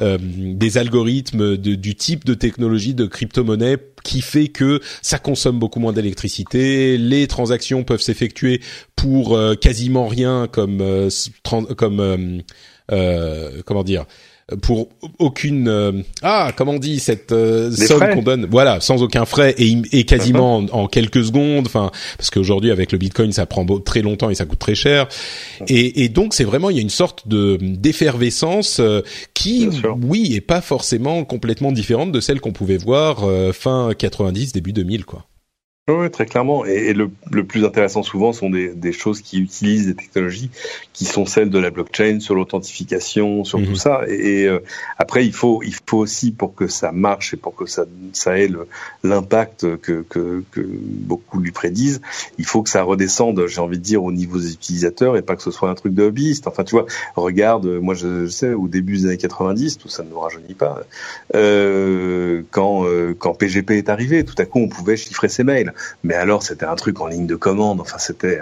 des algorithmes du type de technologie de crypto-monnaie qui fait que ça consomme beaucoup moins d'électricité, les transactions peuvent s'effectuer pour euh, quasiment rien comme euh, comme euh, comment dire pour aucune ah comment on dit cette somme qu'on donne? Voilà sans aucun frais et, et quasiment en, quelques secondes enfin parce qu'aujourd'hui avec le bitcoin ça prend très longtemps et ça coûte très cher. Et, et donc c'est vraiment il y a une sorte de d'effervescence qui oui est pas forcément complètement différente de celle qu'on pouvait voir fin 90 début 2000 quoi oui, très clairement. Et, le, le, plus intéressant souvent sont des, des, choses qui utilisent des technologies qui sont celles de la blockchain sur l'authentification, sur tout mhm. ça. Et, euh, après, il faut, il faut aussi pour que ça marche et pour que ça, ça ait l'impact que, que, que, beaucoup lui prédisent, il faut que ça redescende, j'ai envie de dire, au niveau des utilisateurs et pas que ce soit un truc de hobbyiste. Enfin, tu vois, regarde, moi je, sais, au début des années 90, tout ça ne nous rajeunit pas, euh, quand, euh, quand PGP est arrivé, tout à coup on pouvait chiffrer ses mails. Mais alors, c'était un truc en ligne de commande. Enfin, c'était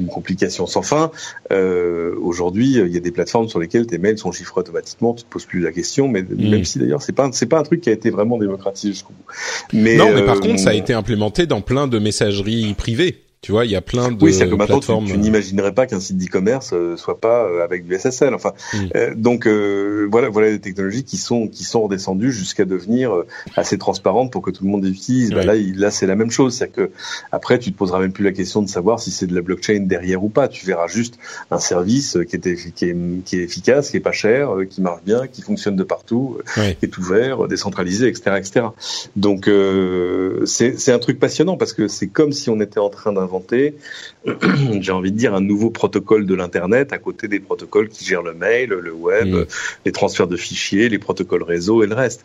une complication sans fin. Euh, Aujourd'hui, il y a des plateformes sur lesquelles tes mails sont chiffrés automatiquement. Tu te poses plus la question. Mais mm. même si d'ailleurs, c'est pas c'est pas un truc qui a été vraiment démocratisé jusqu'au bout. Mais non, mais par euh, contre, ça a été implémenté dans plein de messageries privées. Tu vois, il y a plein de oui, c'est que maintenant tu, tu n'imaginerais pas qu'un site d'e-commerce euh, soit pas euh, avec du SSL. Enfin, mm. euh, donc voilà, voilà des technologies qui sont qui sont redescendues jusqu'à devenir assez transparentes pour que tout le monde les utilise. Bah, là, là, c'est la même chose, c'est que après, tu te poseras même plus la question de savoir si c'est de la blockchain derrière ou pas. Tu verras juste un service qui est qui est, qui est efficace, qui est pas cher, qui marche bien, qui fonctionne de partout, qui est ouvert, décentralisé, etc., etc. Donc c'est c'est un truc passionnant parce que c'est comme si on était en train d'un inventer, j'ai envie de dire, un nouveau protocole de l'Internet à côté des protocoles qui gèrent le mail, le web, mm. les transferts de fichiers, les protocoles réseau et le reste.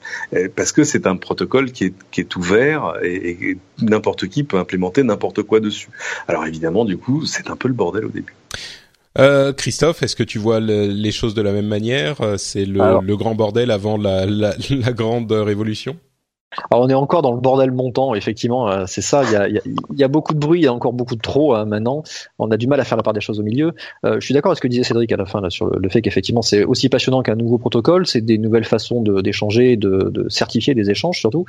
Parce que c'est un protocole qui est, qui est ouvert et, n'importe qui peut implémenter n'importe quoi dessus. Alors évidemment, du coup, c'est un peu le bordel au début. Euh, Christophe, est-ce que tu vois les choses de la même manière? C'est le, le, grand bordel avant la, la, la grande révolution? Alors on est encore dans le bordel montant, effectivement, euh, c'est ça. Il y a, il y a, beaucoup de bruit, il y a encore beaucoup de trop hein, maintenant. On a du mal à faire la part des choses au milieu. Euh, je suis d'accord avec ce que disait Cédric à la fin là sur le, fait qu'effectivement c'est aussi passionnant qu'un nouveau protocole, c'est des nouvelles façons d'échanger, de, de, certifier des échanges surtout.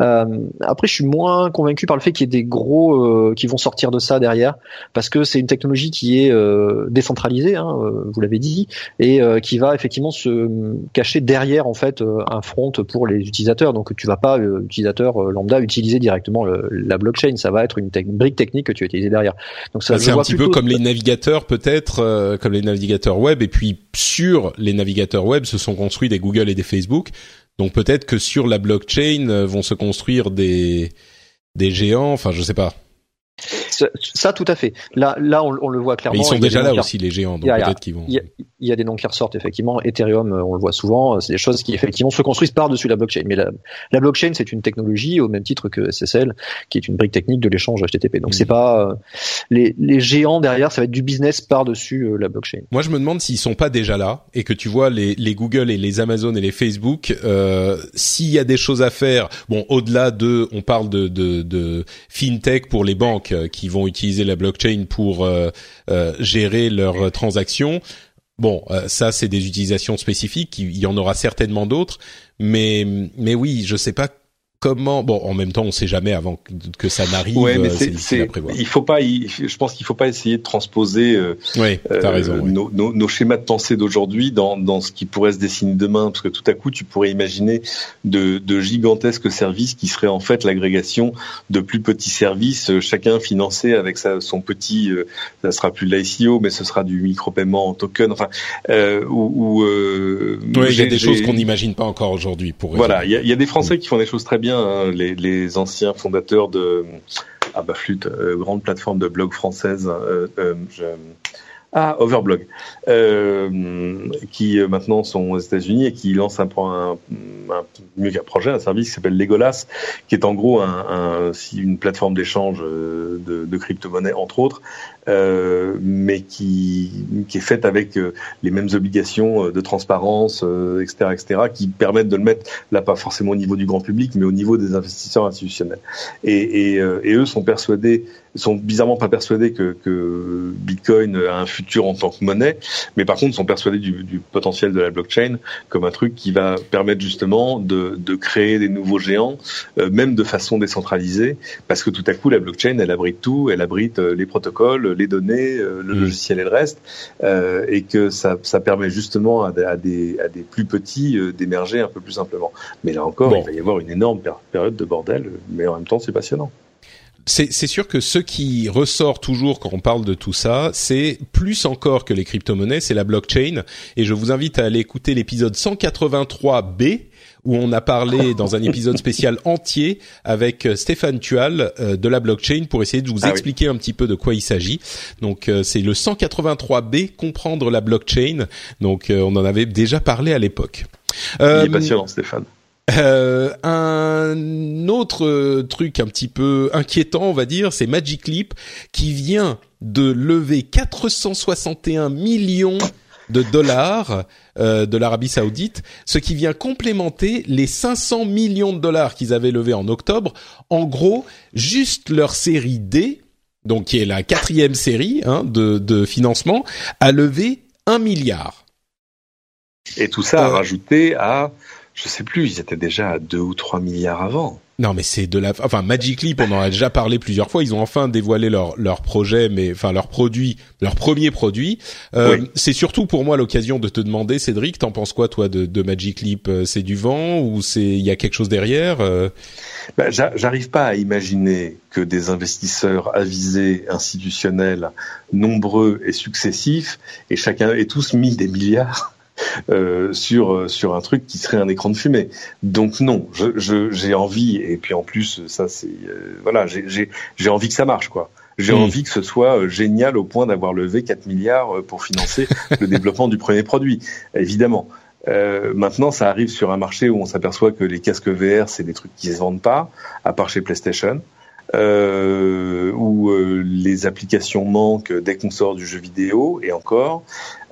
Euh, après, je suis moins convaincu par le fait qu'il y ait des gros euh, qui vont sortir de ça derrière, parce que c'est une technologie qui est euh, décentralisée, hein, vous l'avez dit, et qui va effectivement se cacher derrière en fait un front pour les utilisateurs. Donc tu vas pas utilisateur euh, lambda utiliser directement la blockchain. Ça va être une, brique technique que tu vas utiliser derrière. Donc ça, c'est un petit peu comme les navigateurs peut-être, euh, comme les navigateurs web. Et puis sur les navigateurs web, se sont construits des Google et des Facebook. Donc peut-être que sur la blockchain euh, vont se construire des des géants. Enfin, je sais pas. Ça, tout à fait. Là, là, on, le voit clairement. ils sont déjà là aussi les géants, donc peut-être qu'ils vont. Il y, a, des noms qui ressortent effectivement. Ethereum, euh, on le voit souvent. C'est des choses qui effectivement se construisent par-dessus la blockchain. Mais la, la blockchain, c'est une technologie au même titre que SSL, qui est une brique technique de l'échange HTTP. Donc c'est mm. pas euh, les, les, géants derrière, ça va être du business par-dessus euh, la blockchain. Moi, je me demande s'ils sont pas déjà là et que tu vois les, les Google et les Amazon et les Facebook, euh, s'il y a des choses à faire. Bon, au-delà de, on parle de, de, de fintech pour les banques qui vont utiliser la blockchain pour euh, euh, gérer leurs transactions. Bon, euh, ça c'est des utilisations spécifiques. Il y en aura certainement d'autres, mais mais oui, je sais pas comment Bon, en même temps, on sait jamais avant que ça n'arrive. Ouais, mais c'est, c'est, il faut pas. je pense qu'il faut pas essayer de transposer. Euh, oui, t'as raison. Nos, nos, nos, schémas de pensée d'aujourd'hui dans, dans ce qui pourrait se dessiner demain, parce que tout à coup, tu pourrais imaginer de, de gigantesques services qui seraient en fait l'agrégation de plus petits services, chacun financé avec sa, son petit. ça sera plus de l'ICO, mais ce sera du micro-paiement en token. Enfin, euh, ou, euh, il y a des choses qu'on n'imagine pas encore aujourd'hui. Pour voilà, il y a, des Français qui font des choses très bien. Hein, les, anciens fondateurs de ah bah flûte, euh, grande plateforme de blog française. Euh, euh, je, ah, Overblog, euh, qui euh, maintenant sont aux États-Unis et qui lancent un, mieux qu'un projet, un service qui s'appelle Legolas, qui est en gros un, un une plateforme d'échange de, de crypto-monnaies entre autres, euh, mais qui, qui est faite avec euh, les mêmes obligations euh, de transparence, etc., etc., qui permettent de le mettre là pas forcément au niveau du grand public, mais au niveau des investisseurs institutionnels. Et, et, et eux sont persuadés, sont bizarrement pas persuadés que, que, Bitcoin a un futur en tant que monnaie, mais par contre sont persuadés du, du, potentiel de la blockchain comme un truc qui va permettre justement de, de créer des nouveaux géants, même de façon décentralisée, parce que tout à coup la blockchain elle abrite tout, elle abrite les protocoles, les données, euh, le mm. logiciel et le reste, euh, et que ça, ça, permet justement à, à, des, à des plus petits euh, d'émerger un peu plus simplement. Mais là encore, il va y avoir une énorme période de bordel, mais en même temps, c'est passionnant c'est sûr que ce qui ressort toujours quand on parle de tout ça, c'est plus encore que les crypto-monnaies, c'est la blockchain. Et je vous invite à aller écouter l'épisode 183B où on a parlé dans un épisode spécial entier avec euh, Stéphane Tual euh, de la blockchain pour essayer de vous ah expliquer un petit peu de quoi il s'agit. Donc euh, c'est le 183B comprendre la blockchain. Donc on en avait déjà parlé à l'époque. il est passionnant Stéphane. Euh, un autre truc un petit peu inquiétant, on va dire, c'est Magic Leap qui vient de lever 461 millions de dollars euh, de l'Arabie Saoudite, ce qui vient complémenter les 500 millions de dollars qu'ils avaient levés en octobre. En gros, juste leur série D, donc qui est la quatrième série hein, de, de financement, a levé un milliard. Et tout ça a euh, rajouté à, je sais plus, ils étaient déjà à 2 ou 3 milliards avant. Non, mais c'est de la, enfin Magic Leap, on en a déjà parlé plusieurs fois. Ils ont enfin dévoilé leur leur projet, mais enfin leur produit, leur premier produit. Euh, C'est surtout pour moi l'occasion de te demander, Cédric, t'en penses quoi toi de, de Magic Leap euh, C'est du vent ou c'est il y a quelque chose derrière euh? ben, J'arrive pas à imaginer que des investisseurs avisés, institutionnels, nombreux et successifs, et chacun et tous mis des milliards euh, sur euh, sur un truc qui serait un écran de fumée. Donc non, je j'ai envie et puis en plus ça c'est euh, voilà j'ai j'ai envie que ça marche quoi. J'ai mmh. envie que ce soit génial au point d'avoir levé 4 milliards pour financer le développement du premier produit, évidemment. Euh, maintenant, ça arrive sur un marché où on s'aperçoit que les casques VR, c'est des trucs qui se vendent pas, à part chez PlayStation euh, où euh, les applications manquent dès qu'on sort du jeu vidéo et encore.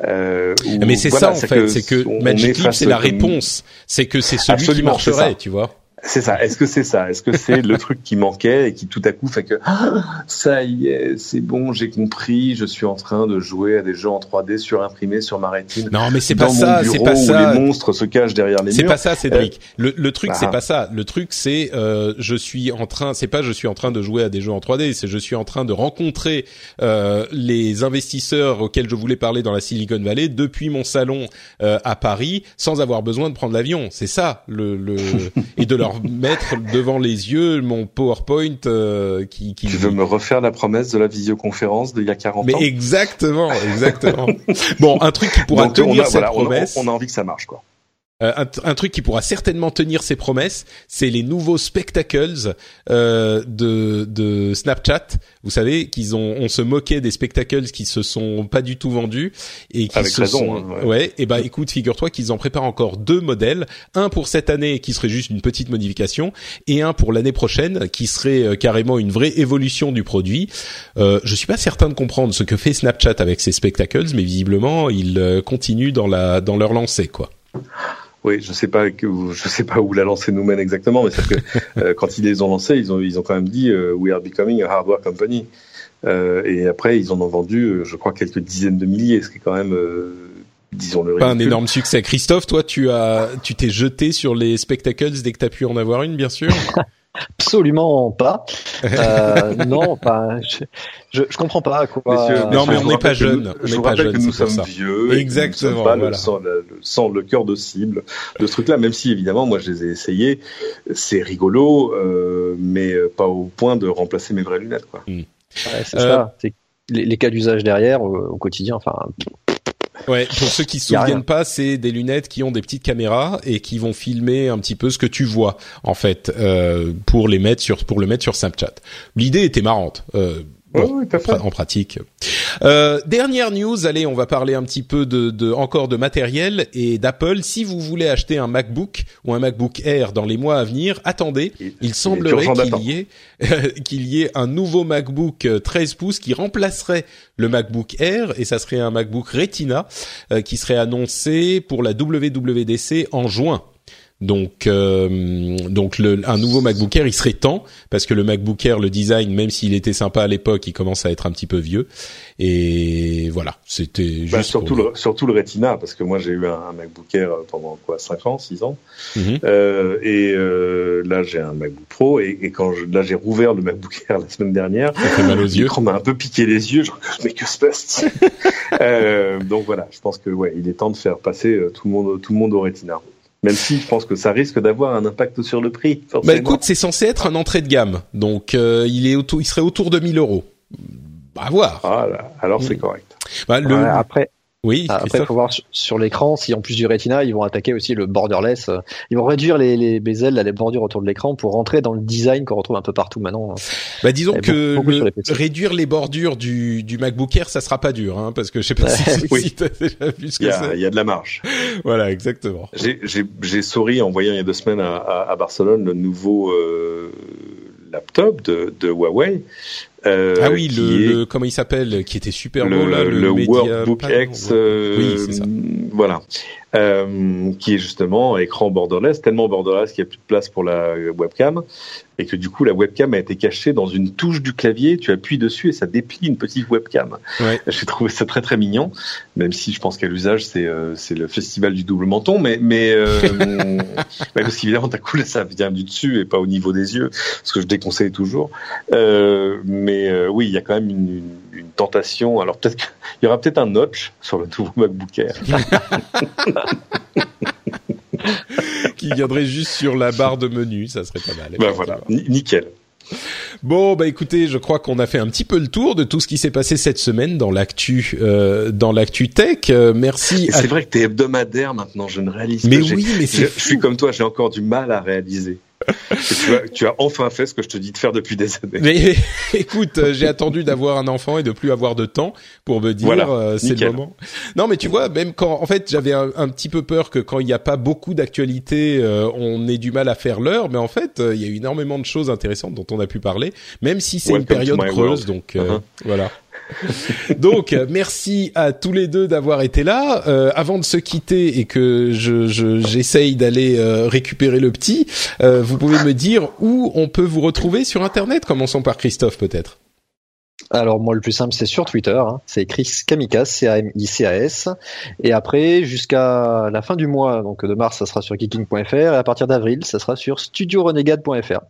Euh, Mais c'est ça en fait, c'est que Magic Leap c'est la réponse, c'est que c'est celui qui marcherait, tu vois. C'est ça. Est-ce que c'est ça? Est-ce que c'est le truc qui manquait et qui tout à coup fait que ah, ça y est, c'est bon, j'ai compris, je suis en train de jouer à des jeux en 3D surimprimés sur ma rétine. Non, mais c'est pas ça, c'est pas ça. les monstres se cachent derrière les murs. C'est pas ça, Cédric. Euh, le, le truc, c'est bah. pas ça. Le truc, c'est euh, je suis en train. C'est pas je suis en train de jouer à des jeux en 3D. C'est je suis en train de rencontrer euh, les investisseurs auxquels je voulais parler dans la Silicon Valley depuis mon salon euh, à Paris, sans avoir besoin de prendre l'avion. C'est ça le, le et de leur mettre devant les yeux mon PowerPoint euh, qui, qui. Tu veux me refaire la promesse de la visioconférence d'il y a 40 Mais ans Mais exactement, exactement. bon, un truc qui pourra tenir cette promesse. on a envie que ça marche, quoi. Euh, un, truc qui pourra certainement tenir ses promesses, c'est les nouveaux spectacles euh, de, de Snapchat. Vous savez qu'ils ont, on se moquait des spectacles qui se sont pas du tout vendus et qui se sont. Hein, ouais. Et bah écoute, figure-toi qu'ils en préparent encore deux modèles, un pour cette année qui serait juste une petite modification et un pour l'année prochaine qui serait euh, carrément une vraie évolution du produit. Euh, je suis pas certain de comprendre ce que fait Snapchat avec ces spectacles, mais visiblement ils euh, continuent dans la dans leur lancée quoi. Oui, je sais pas que je sais pas où la lancée nous mène exactement, mais c'est que euh, quand ils les ont lancés, ils ont ils ont quand même dit euh, we are becoming a hardware company. Euh, et après, ils en ont vendu, je crois, quelques dizaines de milliers, ce qui est quand même disons le Pas un énorme succès. Christophe, toi, tu as, tu t'es jeté sur les spectacles dès que tu as pu en avoir une, bien sûr. Absolument pas. Euh, non, enfin, je, je, je, comprends pas quoi. Messieurs, non, mais on n'est pas jeune. Je vous rappelle que nous sommes vieux. Exactement. Et pas voilà. le, cœur de cible de ce truc-là. Même si évidemment, moi, je les ai essayés. C'est rigolo, euh, mais pas au point de remplacer mes vraies lunettes, quoi. Ouais, c'est euh, ça. Les, les, cas d'usage derrière au, au quotidien. Enfin, Ouais, pour ceux qui se souviennent pas, c'est des lunettes qui ont des petites caméras et qui vont filmer un petit peu ce que tu vois en fait euh, pour les mettre sur pour le mettre sur Snapchat. L'idée était marrante. Euh, Bon, oui, en pratique. Euh, dernière news, allez, on va parler un petit peu de, de encore de matériel et d'Apple. Si vous voulez acheter un MacBook ou un MacBook Air dans les mois à venir, attendez. Il, il semblerait qu'il y ait qu'il y ait un nouveau MacBook 13 pouces qui remplacerait le MacBook Air et ça serait un MacBook Retina euh, qui serait annoncé pour la WWDC en juin. Donc, euh, donc le, un nouveau MacBook Air, il serait temps parce que le MacBook Air, le design, même s'il était sympa à l'époque, il commence à être un petit peu vieux. Et voilà, c'était juste bah, surtout le surtout le Retina parce que moi j'ai eu un, un, MacBook Air pendant quoi 5 ans, 6 ans. Mm -hmm. euh, et euh, là j'ai un MacBook Pro et, et quand je, là j'ai rouvert le MacBook Air la semaine dernière, ça fait mal aux yeux. m'a un peu piqué les yeux, genre mais que se passe euh, Donc voilà, je pense que ouais, il est temps de faire passer euh, tout le monde tout le monde au Retina. Même si je pense que ça risque d'avoir un impact sur le prix. Forcément. Bah écoute, c'est censé être un entrée de gamme, donc euh, il est autour, il serait autour de 1000 euros. À voir. Ah là, alors c'est correct. Bah, le... après, oui. Après, il faut voir sur l'écran si en plus du Retina, ils vont attaquer aussi le borderless. Ils vont réduire les, les bezels, les bordures autour de l'écran pour rentrer dans le design qu'on retrouve un peu partout maintenant. Bah disons que beaucoup, beaucoup le, réduire les bordures du, du MacBook Air, ça sera pas dur, hein, parce que je sais pas si, oui. si t'as déjà vu ce que c'est. Il y a de la marge. voilà, exactement. J'ai souri en voyant il y a deux semaines à, à, à Barcelone le nouveau euh, laptop de, de Huawei. Euh, ah oui, le, le, comment il s'appelle, qui était super le, beau là, le, le Workbook X, euh, oui, c'est ça. Voilà, euh, qui est justement écran borderless, tellement borderless qu'il n'y a plus de place pour la webcam, et que du coup la webcam a été cachée dans une touche du clavier. Tu appuies dessus et ça déplie une petite webcam. Ouais. J'ai trouvé ça très très mignon, même si je pense qu'à l'usage c'est euh, c'est le festival du double menton, mais mais euh, ouais, parce qu'évidemment ta couleur ça vient du dessus et pas au niveau des yeux, ce que je déconseille toujours. Euh, mais euh, oui, il y a quand même une, une, une tentation. Alors peut-être qu'il y aura peut-être un notch sur le nouveau MacBook Air. qui viendrait juste sur la barre de menu, ça serait pas mal. Ben voilà, nickel. Bon, bah écoutez, je crois qu'on a fait un petit peu le tour de tout ce qui s'est passé cette semaine dans l'actu, euh, dans l'actu tech. Euh, merci. C'est vrai que t'es hebdomadaire maintenant, je ne réalise mais pas. Mais oui, mais c'est. Je, je suis comme toi, j'ai encore du mal à réaliser. tu, as, tu, as, enfin fait ce que je te dis de faire depuis des années. Mais écoute, j'ai attendu d'avoir un enfant et de plus avoir de temps pour me dire voilà, euh, c'est le moment. Non, mais tu vois, même quand, en fait, j'avais un, un, petit peu peur que quand il n'y a pas beaucoup d'actualité, euh, on ait du mal à faire l'heure. Mais en fait, euh, il y a eu énormément de choses intéressantes dont on a pu parler, même si c'est une période creuse. World. Donc uh -huh. voilà. Donc merci à tous les deux d'avoir été là. Euh, avant de se quitter et que je, je j'essaye d'aller euh, récupérer le petit, euh, vous pouvez me dire où on peut vous retrouver sur Internet. Commençons par Christophe peut-être. Alors moi le plus simple c'est sur Twitter, hein. c'est Chris Kamikaz, C-A-M-I-C-A-S. Et après jusqu'à la fin du mois, donc de mars ça sera sur geeking.fr et à partir d'avril ça sera sur studiorenegade.fr.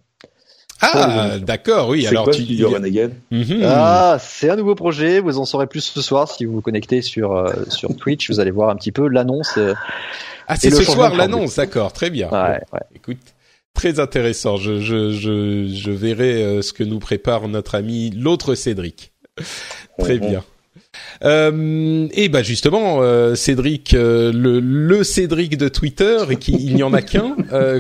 Ah, d'accord, oui. Alors quoi, tu Renegade mm -hmm. Ah, c'est un nouveau projet. Vous en saurez plus ce soir si vous vous connectez sur euh, sur Twitch. Vous allez voir un petit peu l'annonce. Euh, ah, c'est ce soir l'annonce, d'accord, très bien. Ouais, ouais. Écoute, très intéressant. Je je je je verrai euh, ce que nous prépare notre ami l'autre Cédric. très -hmm. bien. Euh, et bah justement, euh, Cédric, euh, le, le, Cédric de Twitter, et qui il n'y en a qu'un.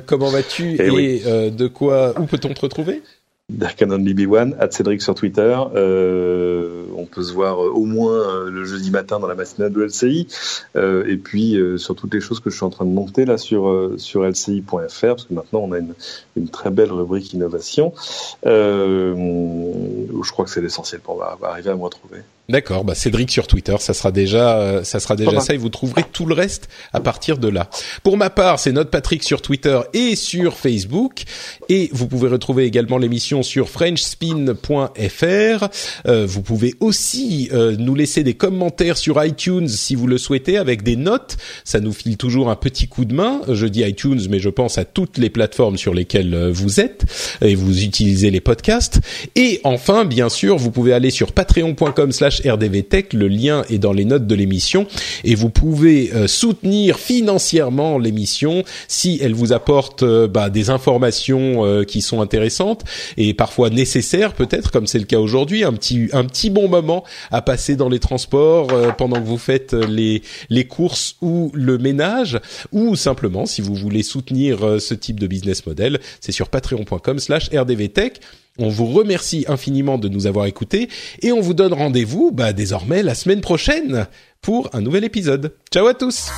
Comment vas-tu et, et oui. De quoi Où peut-on te retrouver? Darkanon BB1, at Cédric sur Twitter. On peut se voir au moins le jeudi matin dans la matinale de LCI. Et puis sur toutes les choses que je suis en train de monter là sur, sur LCI.fr, parce que maintenant on a une, une très belle rubrique innovation. je crois que c'est l'essentiel pour arriver à me retrouver. D'accord, bah Cédric sur Twitter, ça sera déjà, euh, ça sera déjà ça et vous trouverez tout le reste à partir de là. Pour ma part, c'est notre Patrick sur Twitter et sur Facebook et vous pouvez retrouver également l'émission sur FrenchSpin.fr. Euh, vous pouvez aussi euh, nous laisser des commentaires sur iTunes si vous le souhaitez avec des notes. Ça nous file toujours un petit coup de main. Je dis iTunes, mais je pense à toutes les plateformes sur lesquelles vous êtes et vous utilisez les podcasts. Et enfin, bien sûr, vous pouvez aller sur patreon.com/slash rdvtech. Le lien est dans les notes de l'émission. Et vous pouvez euh, soutenir financièrement l'émission si elle vous apporte euh, bah, des informations euh, qui sont intéressantes et parfois nécessaires peut-être comme c'est le cas aujourd'hui. Un petit un petit bon moment à passer dans les transports pendant que vous faites les les courses ou le ménage. Ou simplement si vous voulez soutenir ce type de business model c'est sur patreon.com/rdvtech on vous remercie infiniment de nous avoir écoutés et on vous donne rendez-vous bah, désormais la semaine prochaine pour un nouvel épisode. Ciao à tous